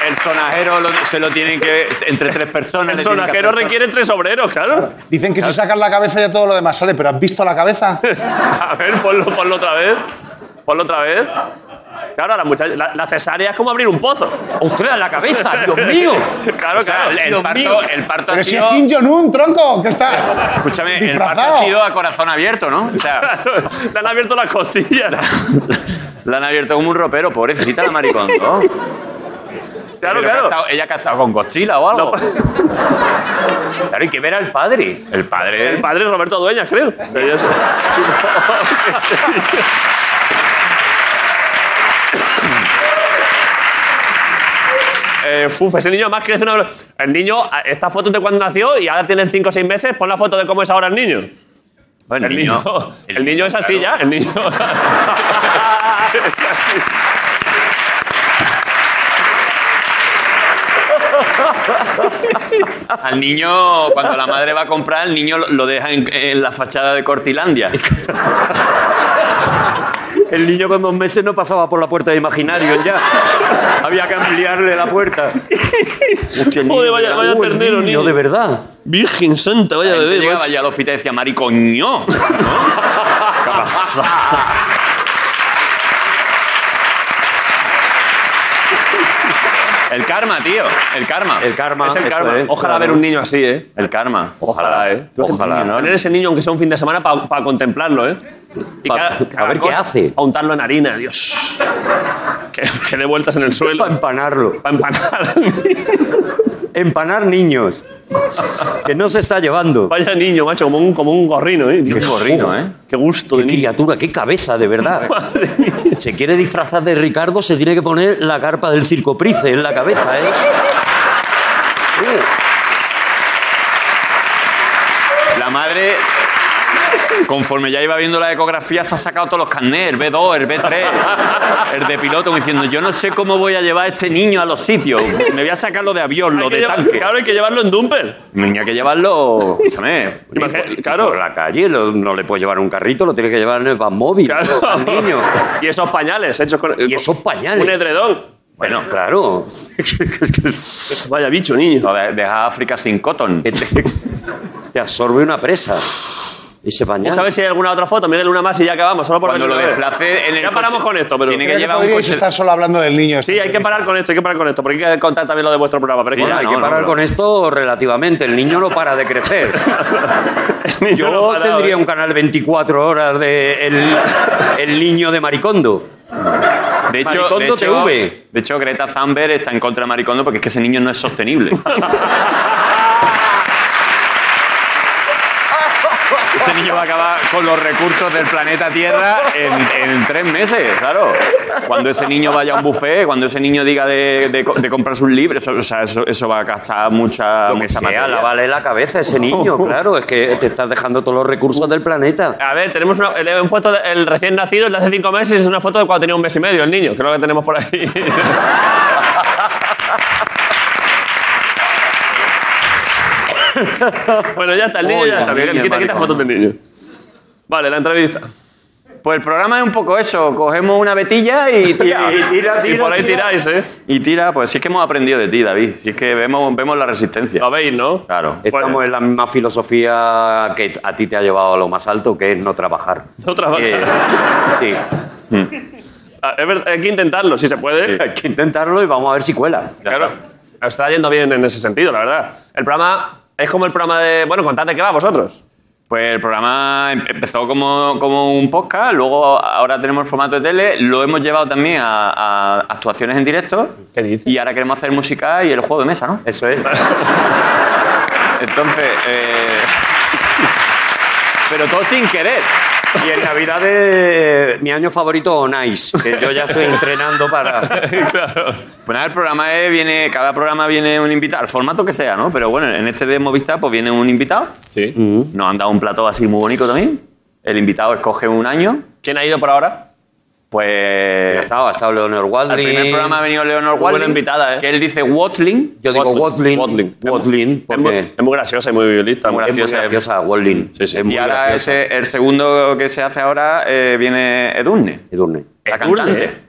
Speaker 8: un, sonajero lo- se lo tienen que. Entre tres personas.
Speaker 1: El sonajero requiere tres obreros, claro.
Speaker 2: Dicen que si sacas la cabeza ya todo lo demás sale, pero ¿has visto la cabeza?
Speaker 1: A ver, ponlo, ponlo otra vez. Ponlo otra vez. Claro, la, muchacha, la, la cesárea es como abrir un pozo.
Speaker 3: ¡Ostras, la cabeza! ¡Dios mío!
Speaker 1: Claro,
Speaker 8: O sea,
Speaker 1: claro.
Speaker 8: el,
Speaker 3: Dios
Speaker 8: parto,
Speaker 3: mío.
Speaker 8: el parto
Speaker 2: Pero
Speaker 8: ha
Speaker 2: si es
Speaker 8: sido.
Speaker 2: Kim Jong-un, tronco, que está
Speaker 8: Escúchame, el parto ha sido a corazón abierto, ¿no? O sea,
Speaker 1: Claro, Le han abierto las costillas.
Speaker 8: la han abierto como un ropero, pobrecita la maricón. ¿no?
Speaker 1: Claro,
Speaker 8: Pero que ha
Speaker 1: claro.
Speaker 8: estado- ella que ha estado con Godzilla o algo.
Speaker 3: Claro, hay que ver al padre.
Speaker 8: El padre.
Speaker 1: El padre es Roberto Dueñas, creo. Pero yo sé- Eh, fuf, ese niño además crece una... El niño, esta foto de cuando nació y ahora tiene 5 o 6 meses. Pon la foto de cómo es ahora el niño.
Speaker 8: Bueno,
Speaker 1: El niño, el niño es así ya, el niño.
Speaker 8: Al niño, cuando la madre va a comprar, el niño lo- lo deja en, en la fachada de Cortilandia.
Speaker 3: El niño con dos meses no pasaba por la puerta de imaginario ya. Había que ampliarle la puerta. Hostia, el niño
Speaker 1: Joder, vaya-
Speaker 3: Uh,
Speaker 1: ternero, niño.
Speaker 3: de verdad.
Speaker 1: Virgen santa, vaya bebé.
Speaker 8: llegaba ya al hospital y decía, maricoño. ¿no? ¿Qué ha El karma, tío. El karma.
Speaker 3: El karma.
Speaker 1: Es el karma.
Speaker 3: es,
Speaker 1: Ojalá
Speaker 3: claro.
Speaker 1: ver un niño así, ¿eh?
Speaker 8: El karma.
Speaker 1: Ojalá, ¿eh?
Speaker 3: Ojalá.
Speaker 1: Tener ese niño, aunque sea un fin de semana, para contemplarlo, ¿eh? Y
Speaker 3: a ver qué hace.
Speaker 1: A untarlo en harina, Dios. Que, que dé vueltas en el suelo.
Speaker 3: Para empanarlo.
Speaker 1: Para empanar.
Speaker 3: Empanar niños. Que no se está llevando.
Speaker 1: Vaya niño, macho, como un, como un gorrino, ¿eh?
Speaker 8: Qué gorrino, ¿eh?
Speaker 1: Qué gusto
Speaker 3: Qué
Speaker 1: de niño.
Speaker 3: criatura, qué cabeza, de verdad.
Speaker 1: Madre.
Speaker 3: Se quiere disfrazar de Ricardo, se tiene que poner la carpa del circo Price en la cabeza, ¿eh?
Speaker 8: La madre, conforme ya iba viendo la ecografía, se ha sacado todos los carnets, el B2, el B3, el de piloto, diciendo, yo no sé cómo voy a llevar a este niño a los sitios. Me voy a sacar lo de avión, lo
Speaker 1: Hay
Speaker 8: de
Speaker 1: llevar-
Speaker 8: tanque.
Speaker 1: Claro, hay que llevarlo en dumper.
Speaker 8: Tenía que llevarlo, escúchame,
Speaker 1: Imagina-
Speaker 3: Por
Speaker 1: claro.
Speaker 3: la calle lo- no le puedes llevar un carrito, lo tienes que llevar en el van móvil
Speaker 1: Claro.
Speaker 3: al niño.
Speaker 1: Y esos pañales hechos con.
Speaker 3: Y esos pañales.
Speaker 1: Un edredón.
Speaker 3: Bueno, claro.
Speaker 1: Vaya bicho, niño.
Speaker 8: No, de- deja África sin cotton.
Speaker 3: Que te, te absorbe una presa. Ese
Speaker 1: Busca a
Speaker 3: pañal.
Speaker 1: ver si hay alguna otra foto. Miguel, una más y ya acabamos. Solo por
Speaker 8: Cuando
Speaker 1: verlo
Speaker 8: lo en el
Speaker 1: Ya paramos
Speaker 8: coche,
Speaker 1: con esto, pero.
Speaker 8: tiene que
Speaker 2: Creo que
Speaker 8: lleva un coche-
Speaker 2: estar solo hablando del niño.
Speaker 1: Sí, hay que parar con esto, hay que parar con esto, porque hay que contar también lo de vuestro programa. Pero ya-
Speaker 3: hay
Speaker 8: no,
Speaker 3: que
Speaker 8: no,
Speaker 3: parar
Speaker 8: no.
Speaker 3: con esto relativamente. El niño no para de crecer.
Speaker 1: no
Speaker 3: Yo
Speaker 1: para,
Speaker 3: tendría
Speaker 1: ¿eh?
Speaker 3: un canal 24 horas de el, el niño de Maricondo.
Speaker 8: De hecho, de,
Speaker 3: Maricondo
Speaker 8: hecho,
Speaker 3: TV.
Speaker 8: de hecho, Greta Thunberg está en contra de Maricondo porque es que ese niño no es sostenible. Ese niño va a acabar con los recursos del planeta Tierra en, en tres meses, claro. Cuando ese niño vaya a un buffet, cuando ese niño diga de, de, de comprarse un libro, eso, o sea, eso, eso va a gastar mucha,
Speaker 3: Lo que
Speaker 8: mucha
Speaker 3: sea,
Speaker 8: materia.
Speaker 3: lávale la cabeza ese niño, claro. Es que te estás dejando todos los recursos del planeta.
Speaker 1: A ver, tenemos una, le hemos puesto el recién nacido, el de hace cinco meses, es una foto de cuando tenía un mes y medio, el niño, que es lo que tenemos por ahí. bueno, ya está, el niño ya está.
Speaker 3: el
Speaker 1: Miguel, quita, quita fotos del niño. Vale, la entrevista.
Speaker 8: Pues el programa es un poco eso. Cogemos una vetilla y tira.
Speaker 3: Y tira,
Speaker 1: y por ahí tiráis, ¿eh?
Speaker 8: Y tira, pues sí es que hemos aprendido de ti, David. Sí es que vemos, vemos la resistencia.
Speaker 1: Lo veis, ¿no?
Speaker 8: Claro.
Speaker 3: Estamos en la misma filosofía que a ti te ha llevado a lo más alto, que es no trabajar.
Speaker 1: No trabajar.
Speaker 3: Eh, sí.
Speaker 1: Es verdad, hay que intentarlo, si se puede.
Speaker 3: Hay que intentarlo y vamos a ver si cuela.
Speaker 1: Claro. Está yendo bien en ese sentido, la verdad. El programa es como el programa de. Bueno, contad de qué va vosotros.
Speaker 8: Pues el programa em- empezó como, como un podcast, luego ahora tenemos el formato de tele, lo hemos llevado también a, a actuaciones en directo.
Speaker 1: ¿Qué dices?
Speaker 8: Y ahora queremos hacer música y el juego de mesa, ¿no?
Speaker 3: Eso es.
Speaker 8: Entonces, eh, pero todo sin querer.
Speaker 3: Y en Navidad es mi año favorito, Nice, que yo ya estoy entrenando para...
Speaker 1: claro.
Speaker 8: Pues nada, el programa es, viene, cada programa viene un invitado, el formato que sea, ¿no? Pero bueno, en este de Movistar pues viene un invitado.
Speaker 1: Sí.
Speaker 8: Nos han dado un plato así muy bonito también. El invitado escoge un año.
Speaker 1: ¿Quién ha ido por ahora?
Speaker 8: Pues
Speaker 3: Ya estaba, ha estado Leonor
Speaker 8: al
Speaker 3: Waldring.
Speaker 8: primer programa ha venido Leonor
Speaker 1: Muy buena invitada, ¿eh?
Speaker 8: que él dice Watling.
Speaker 3: Yo digo
Speaker 1: Watling.
Speaker 3: Watling.
Speaker 1: Watling. Es muy,
Speaker 3: porque
Speaker 1: es muy graciosa y muy violista.
Speaker 8: Muy
Speaker 3: es muy
Speaker 8: graciosa.
Speaker 3: graciosa, Watling.
Speaker 1: Sí, sí.
Speaker 3: Muy
Speaker 8: Y ahora
Speaker 3: graciosa.
Speaker 8: ese, el segundo que se hace ahora eh, viene Edurne.
Speaker 3: Edurne.
Speaker 8: La cantante.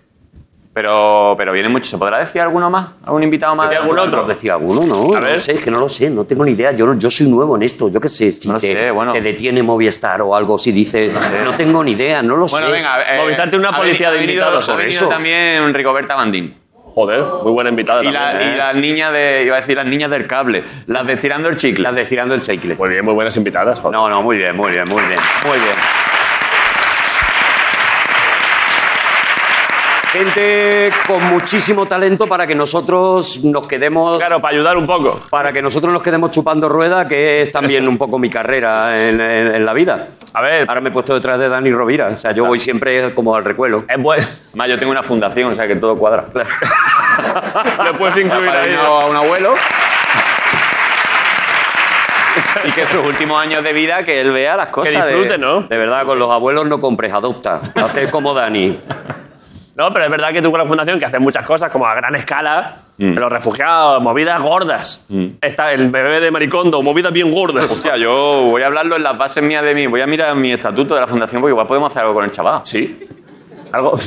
Speaker 8: Pero, pero viene mucho. ¿Se podrá decir alguno más? ¿Algún invitado más?
Speaker 1: ¿Hay algún otro?
Speaker 3: Decía alguno, no.
Speaker 1: A ver.
Speaker 3: No sé, es que no lo sé, no tengo ni idea. Yo, yo soy nuevo en esto. Yo qué sé, si
Speaker 8: No
Speaker 3: te,
Speaker 8: sé, bueno.
Speaker 3: te detiene Movistar o algo, si dice, no, tengo ni idea, no lo
Speaker 8: Bueno,
Speaker 3: sé.
Speaker 8: venga. eh,
Speaker 1: Movistar tiene una
Speaker 8: ha
Speaker 1: policía
Speaker 8: venido-
Speaker 1: de
Speaker 8: ha venido-
Speaker 1: invitados,
Speaker 8: Ha venido
Speaker 1: eso.
Speaker 8: también Rigoberta Bandín.
Speaker 1: Joder, muy buena invitada
Speaker 8: Y, la-
Speaker 1: también.
Speaker 8: y
Speaker 1: ¿eh?
Speaker 8: las niñas de. Iba a decir las niñas del cable. Las de tirando el chicle.
Speaker 3: Las de tirando el chicle.
Speaker 1: Muy bien, muy buenas invitadas, joder.
Speaker 3: No, no, muy bien, muy bien, muy bien, muy bien. Gente con muchísimo talento para que nosotros nos quedemos
Speaker 1: Claro, para ayudar un poco.
Speaker 3: para que nosotros nos quedemos chupando rueda, que es también un poco mi carrera en, en- en la vida.
Speaker 1: A ver,
Speaker 3: Ahora me he puesto detrás de Dani Rovira, o sea, yo voy siempre como al recuelo.
Speaker 1: es bueno.
Speaker 8: Más, yo tengo una fundación, o sea que todo cuadra.
Speaker 1: Lo puedes incluir ahí.
Speaker 8: A un abuelo. y que sus últimos años de vida, que él vea las cosas.
Speaker 1: Que disfrute,
Speaker 8: de-
Speaker 1: ¿no?
Speaker 3: De verdad, con los abuelos no compres, adopta. Haces como Dani.
Speaker 1: No, pero es verdad que tú con la fundación, que haces muchas cosas como a gran escala,
Speaker 8: Mm.
Speaker 1: los refugiados, movidas gordas. Está el bebé de Maricondo, movidas bien gordas.
Speaker 8: Hostia, yo voy a hablarlo en las bases mías de mí. Voy a mirar mi estatuto de la fundación porque igual podemos hacer algo con el chaval.
Speaker 1: Sí. Algo.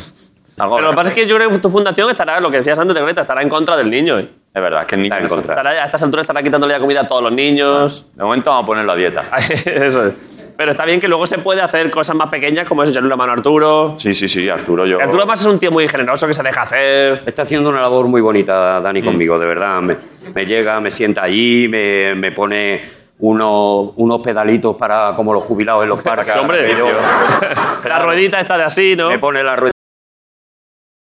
Speaker 8: Algo
Speaker 1: Pero lo que pasa es que yo creo que tu fundación estará, lo que decías antes de Greta, estará en contra del niño. ¿eh?
Speaker 8: Es verdad, es que el niño
Speaker 3: Está en contra.
Speaker 1: Estará, a estas alturas estará quitándole ya comida a todos los niños.
Speaker 8: De momento vamos a ponerlo a dieta.
Speaker 1: Eso es. Pero está bien que luego se puede hacer cosas más pequeñas, como eso, echarle una mano a Arturo.
Speaker 8: Sí, sí, sí, Arturo, yo.
Speaker 1: Arturo además es un tío muy generoso que se deja hacer.
Speaker 3: Está haciendo una labor muy bonita, Dani,
Speaker 8: Mm.
Speaker 3: conmigo, de verdad. Me, me llega, me sienta allí, me, me pone unos, unos pedalitos para como los jubilados en los parques.
Speaker 1: Sí, hombre,
Speaker 3: Pero
Speaker 1: la ruedita está de así, ¿no?
Speaker 3: me pone la rueda.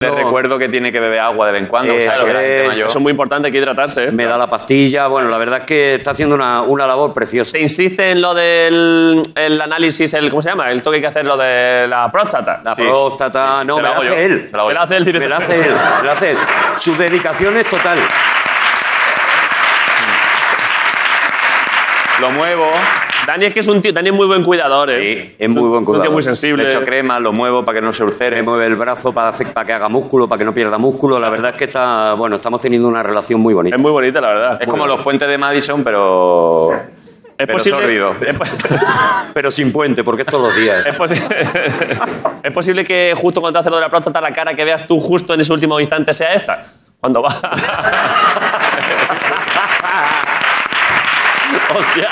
Speaker 8: Le recuerdo que tiene que beber agua de vez en cuando.
Speaker 3: Eso
Speaker 1: muy importante, hay que hidratarse. ¿eh?
Speaker 3: Me da la pastilla. Bueno, la verdad es que está haciendo una, una labor preciosa.
Speaker 1: Te insiste en lo del el análisis, el, ¿cómo se llama? El toque que hay que hacer lo de la próstata.
Speaker 3: La
Speaker 8: Sí.
Speaker 3: próstata, no,
Speaker 8: Se
Speaker 3: me
Speaker 8: la
Speaker 3: la
Speaker 8: hago
Speaker 3: hace él.
Speaker 8: se la hago
Speaker 1: Me la
Speaker 8: yo.
Speaker 1: hace él
Speaker 3: Me la hace él, me la hace él. Su dedicación es total.
Speaker 8: Lo muevo.
Speaker 1: Dani es que es un tío, Dani es muy buen cuidador, ¿eh?
Speaker 3: Sí, es muy buen cuidador.
Speaker 1: muy
Speaker 8: Le
Speaker 1: sensible.
Speaker 8: echo crema, lo muevo para que no se ulcere.
Speaker 3: Me mueve el brazo para, hacer- para que haga músculo, para que no pierda músculo. La verdad es que está, bueno, estamos teniendo una relación muy bonita.
Speaker 1: Es muy bonita, la verdad.
Speaker 8: Es como los puentes de Madison, pero.
Speaker 1: Es
Speaker 8: pero
Speaker 1: posible,
Speaker 8: sórdido.
Speaker 1: es, po-
Speaker 3: Pero sin puente, porque es todos los días.
Speaker 1: es posi- es posible que justo cuando te hace lo de la próstata, la cara que veas tú justo en ese último instante sea esta. Cuando va.
Speaker 8: Hostia.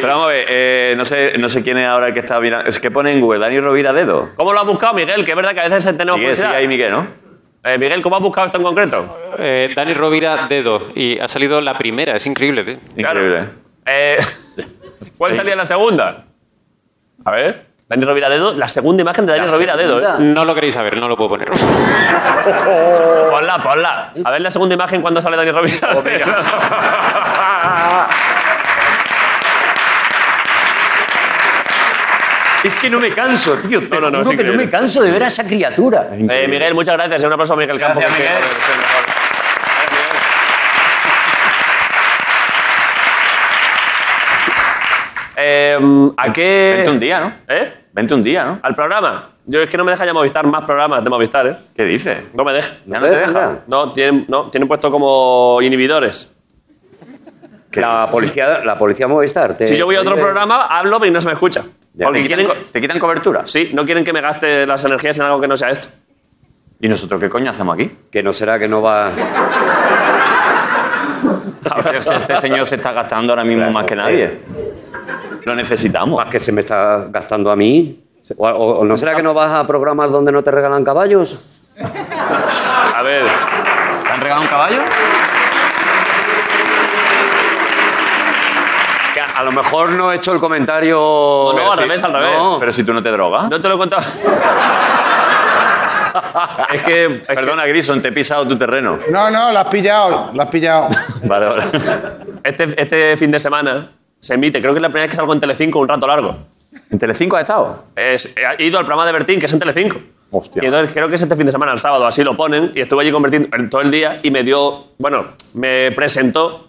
Speaker 8: Pero vamos a ver, eh, no, sé, no sé quién es ahora el que está mirando. Es que pone en Google Dani Rovira dedo.
Speaker 1: ¿Cómo lo has buscado, Miguel? Que es verdad que a veces tenemos
Speaker 8: Miguel, sigue
Speaker 1: curiosidad.
Speaker 8: ahí, Miguel, ¿no?
Speaker 1: Eh, Miguel, ¿cómo has buscado esto en concreto?
Speaker 9: Eh, Dani Rovira, dedo. Y ha salido la primera, es increíble, tío.
Speaker 1: Claro.
Speaker 8: Increíble.
Speaker 1: Eh, ¿Cuál salía la segunda? A ver. Dani Rovira Dedo, la segunda imagen de Dani Rovira Dedo. ¿eh?
Speaker 9: No lo queréis saber, no lo puedo poner.
Speaker 1: Ponla, ponla. A ver la segunda imagen cuando sale Dani Rovira.
Speaker 3: Es que no me canso, tío. Te
Speaker 1: No, no, no,
Speaker 3: juro que no me canso de ver a esa criatura.
Speaker 1: Eh, Miguel, muchas gracias. Un aplauso a Miguel Campos.
Speaker 8: Gracias,
Speaker 1: que-
Speaker 8: Miguel.
Speaker 1: Eh, ¿A qué...?
Speaker 8: Vente un día, ¿no?
Speaker 1: ¿Eh?
Speaker 8: Vente un día, ¿no?
Speaker 1: ¿Al programa? Yo es que no me deja ya Movistar más programas de Movistar, ¿eh?
Speaker 8: ¿Qué dices?
Speaker 1: No me deja.
Speaker 8: ¿Ya no te deja?
Speaker 1: No, tienen, no, tienen puesto como inhibidores.
Speaker 3: La policía, la policía Movistar. te-
Speaker 1: Si yo voy a otro
Speaker 3: te-
Speaker 1: programa, hablo y no se me escucha.
Speaker 3: Ya.
Speaker 1: Porque
Speaker 8: ¿Te quitan,
Speaker 1: quieren...
Speaker 8: ¿Te quitan cobertura?
Speaker 1: Sí, no quieren que me gaste las energías en algo que no sea esto.
Speaker 8: ¿Y nosotros qué coño hacemos aquí?
Speaker 3: Que no será que no va.
Speaker 8: Este, este señor se está gastando ahora mismo más que nadie. Lo necesitamos.
Speaker 3: Más que se me está gastando a mí. O, o- o no será que no vas a programas donde no te regalan caballos?
Speaker 1: A ver,
Speaker 8: ¿Te han regalado un caballo?
Speaker 3: Que a, a lo mejor no he hecho el comentario.
Speaker 1: No, no, al
Speaker 3: Sí.
Speaker 1: revés, al revés.
Speaker 3: No.
Speaker 8: Pero si tú no te drogas.
Speaker 1: no te lo he contado. es que... es que
Speaker 8: Perdona, Grison, te he pisado tu terreno.
Speaker 2: No, no, la has pillado, la has pillado.
Speaker 8: Vale, vale.
Speaker 1: este, este fin de semana se emite, creo que es la primera vez que salgo en Telecinco un rato largo.
Speaker 8: ¿En Telecinco has estado?
Speaker 1: Es- he ido al programa de Bertín, que es en Telecinco.
Speaker 8: Hostia.
Speaker 1: Y entonces creo que es este fin de semana, el sábado, así lo ponen, y estuve allí con Bertín el- todo el día y me dio, bueno, me presentó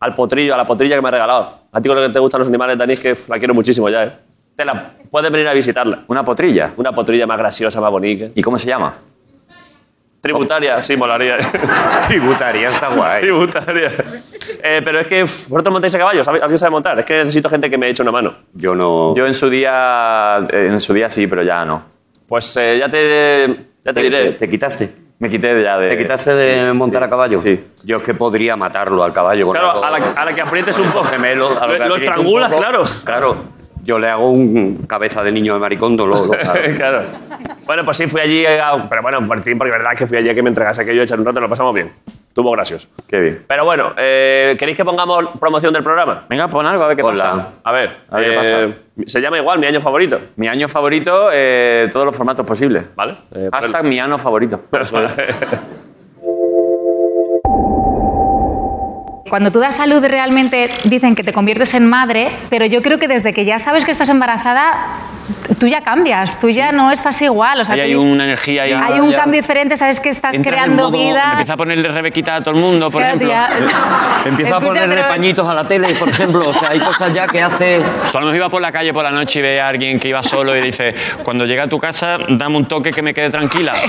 Speaker 1: al potrillo, a la potrilla que me ha regalado. A ti con lo que te gustan los animales, Dani, es que la quiero muchísimo ya, ¿eh? Te la, puedes venir a visitarla.
Speaker 8: ¿Una potrilla?
Speaker 1: Una potrilla más graciosa, más bonita.
Speaker 8: ¿Y cómo se llama?
Speaker 1: Tributaria, sí, molaría.
Speaker 3: Tributaria, está guay.
Speaker 1: Tributaria. Eh, pero es que uf, vosotros montáis a caballo, ¿sabe- ¿alguien sabe montar? Es que necesito gente que me eche una mano.
Speaker 3: Yo no.
Speaker 8: Yo en su día, en su día sí, pero ya no.
Speaker 1: Pues eh, ya te, ya te diré.
Speaker 3: ¿Te quitaste?
Speaker 8: Me quité ya de...
Speaker 3: ¿Te quitaste de montar
Speaker 8: sí,
Speaker 3: a caballo?
Speaker 8: sí.
Speaker 3: Yo es que podría matarlo al caballo.
Speaker 1: Claro, a la, a la que aprietes un poco.
Speaker 3: gemelo. a
Speaker 1: Lo, estrangulas, claro.
Speaker 3: Claro. Yo le hago un cabeza de niño de maricondo. Lo, lo- claro.
Speaker 1: claro. Bueno, pues sí, fui allí, a- pero bueno, por ti, porque verdad que fui allí a que me entregase aquello, echar un rato, lo pasamos bien. Tuvo gracioso.
Speaker 8: Qué bien.
Speaker 1: Pero bueno, eh, ¿queréis que pongamos promoción del programa?
Speaker 8: Venga, pon algo, a ver qué pasa.
Speaker 1: A ver,
Speaker 8: A ver qué
Speaker 1: eh, se llama igual, mi año favorito.
Speaker 8: Mi año favorito, eh, todos los formatos posibles.
Speaker 1: ¿Vale? Eh,
Speaker 8: Hashtag mi año favorito.
Speaker 10: Cuando tú das a luz realmente dicen que te conviertes en madre, pero yo creo que desde que ya sabes que estás embarazada, tú ya cambias, tú ya no estás igual. O sea,
Speaker 11: Ahí
Speaker 10: tú-
Speaker 11: hay una energía ahí.
Speaker 10: hay un cambio diferente, sabes que estás
Speaker 11: Entras en
Speaker 10: creando
Speaker 11: modo-
Speaker 10: vida.
Speaker 11: empieza a ponerle rebequita a todo el mundo, por
Speaker 10: Claro,
Speaker 11: ejemplo.
Speaker 10: ya-
Speaker 3: Empieza a ponerle
Speaker 10: pero-
Speaker 3: pañitos a la tele, por ejemplo. O sea, hay cosas ya que hace...
Speaker 11: Cuando iba por la calle por la noche y ve a alguien que iba solo y dice, cuando llegue a tu casa, dame un toque que me quede tranquila.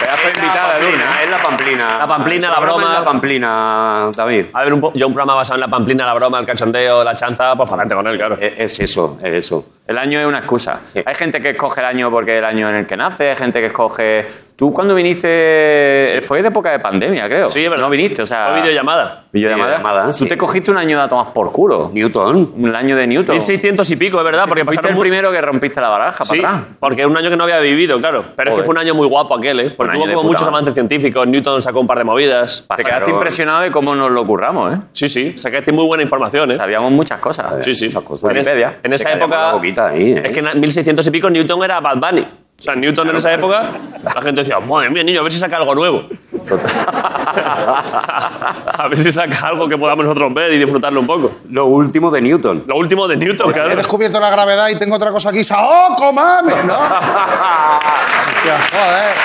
Speaker 8: Pedazo de invitada, Lourdes.
Speaker 3: Es la pamplina.
Speaker 1: La pamplina, la broma.
Speaker 3: es La pamplina, David.
Speaker 1: A ver, un, po- yo un programa basado en la pamplina, la broma, el cachondeo, la chanza, pues para adelante con él, claro.
Speaker 3: Es, es eso, es eso.
Speaker 8: El año es una excusa. Hay gente que escoge el año porque es el año en el que nace, hay gente que escoge... Tú cuando viniste... Fue de época de pandemia, creo.
Speaker 1: Sí, verdad.
Speaker 8: No viniste, o sea...
Speaker 1: Fue videollamada.
Speaker 8: Videollamada.
Speaker 3: Videollamada,
Speaker 8: Tú
Speaker 3: sí.
Speaker 8: te cogiste un año de tomar por culo.
Speaker 3: Newton.
Speaker 8: El año de Newton.
Speaker 1: 1600 y pico, es verdad, porque
Speaker 8: Fuiste el
Speaker 1: mu-
Speaker 8: primero que rompiste la baraja
Speaker 1: Sí,
Speaker 8: para atrás.
Speaker 1: porque es un año que no había vivido, claro. Pero es que
Speaker 8: Joder.
Speaker 1: fue un año muy guapo aquel, ¿eh? Porque hubo como muchos avances científicos. Newton sacó un par de movidas.
Speaker 8: Te quedaste impresionado de cómo nos lo curramos, ¿eh?
Speaker 1: Sí, sí, sacaste muy buena información, ¿eh?
Speaker 8: Sabíamos muchas cosas.
Speaker 1: Sí, sí.
Speaker 3: muchas cosas.
Speaker 1: En, es- en esa época.
Speaker 3: ahí, ¿eh?
Speaker 1: Es que en 1600 y pico Newton era Bad Bunny. O sea, Newton en esa época, la gente decía, madre mía, niño, a ver si saca algo nuevo. a ver si saca algo que podamos nosotros ver y disfrutarlo un poco.
Speaker 3: Lo último de Newton.
Speaker 1: Lo último de Newton,
Speaker 2: He
Speaker 1: claro.
Speaker 2: descubierto la gravedad y tengo otra cosa aquí. ¡Saoco, mami! ¿No? Hostia, joder.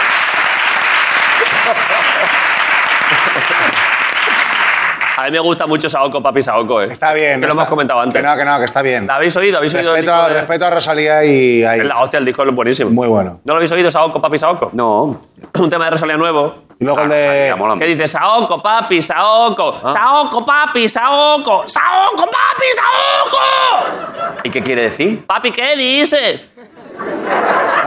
Speaker 1: A mí me gusta mucho Saoko, papi Saoko, ¿eh?
Speaker 2: Está bien.
Speaker 1: Que lo
Speaker 2: está-
Speaker 1: hemos comentado antes.
Speaker 2: Que no, que no, que está bien.
Speaker 1: ¿La habéis oído? ¿Habéis oído el de-
Speaker 2: respeto a Rosalía y ahí.
Speaker 1: Es la hostia, el disco es buenísimo.
Speaker 2: Muy bueno.
Speaker 1: ¿No lo habéis oído, Saoko, papi Saoko?
Speaker 3: No.
Speaker 1: Un tema de Rosalía nuevo.
Speaker 2: Y luego el de.
Speaker 3: Mola.
Speaker 1: Que dice Saoko, papi, Saoko. Saoko, papi, Saoko. Saoko, papi, Saoko.
Speaker 8: ¿Y qué quiere decir?
Speaker 1: Papi, ¿qué dice?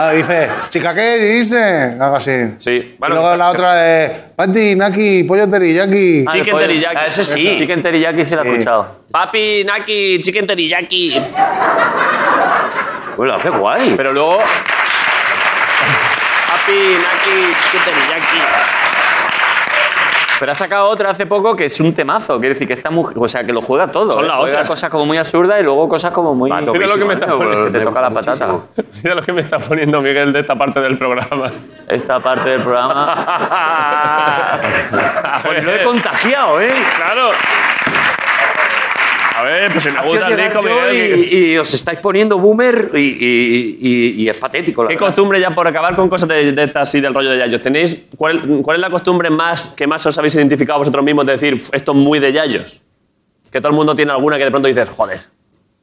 Speaker 2: Ah, dice, chica, ¿qué dice? Algo así.
Speaker 1: Sí,
Speaker 2: y
Speaker 1: bueno,
Speaker 2: luego la otra de. Pati, Naki, pollo teriyaki.
Speaker 1: Ah, Chicken teriyaki.
Speaker 8: Ah, ese sí. Chicken teriyaki sí lo he escuchado.
Speaker 1: Papi, Naki, chicken teriyaki.
Speaker 3: Lo hace guay.
Speaker 8: Pero luego...
Speaker 1: Papi, Naki, chicken teriyaki.
Speaker 8: Pero ha sacado otra hace poco que es un temazo. Quiere decir que esta mujer... O sea, que lo juega todo.
Speaker 1: Son
Speaker 8: ¿eh?
Speaker 1: las
Speaker 8: Juega
Speaker 1: otras.
Speaker 8: cosas como muy absurdas y luego cosas como muy...
Speaker 3: Va
Speaker 1: Mira lo que me está poniendo.
Speaker 8: Que te toca la patata.
Speaker 1: Mira lo que me está poniendo Miguel de esta parte del programa.
Speaker 8: Esta parte del programa...
Speaker 1: Pues
Speaker 3: Lo he contagiado, ¿eh?
Speaker 1: Claro. A ver, pues si me gusta el disco, Miguel.
Speaker 3: y, y os estáis poniendo boomer y, y- y- y es patético, la
Speaker 1: ¿Qué
Speaker 3: verdad.
Speaker 1: costumbre ya por acabar con cosas de, de estas así del rollo de Yayos? ¿Tenéis cuál, cuál es la costumbre más que más os habéis identificado vosotros mismos de decir "Uf, esto es muy de Yayos? Que todo el mundo tiene alguna que de pronto dices, joder.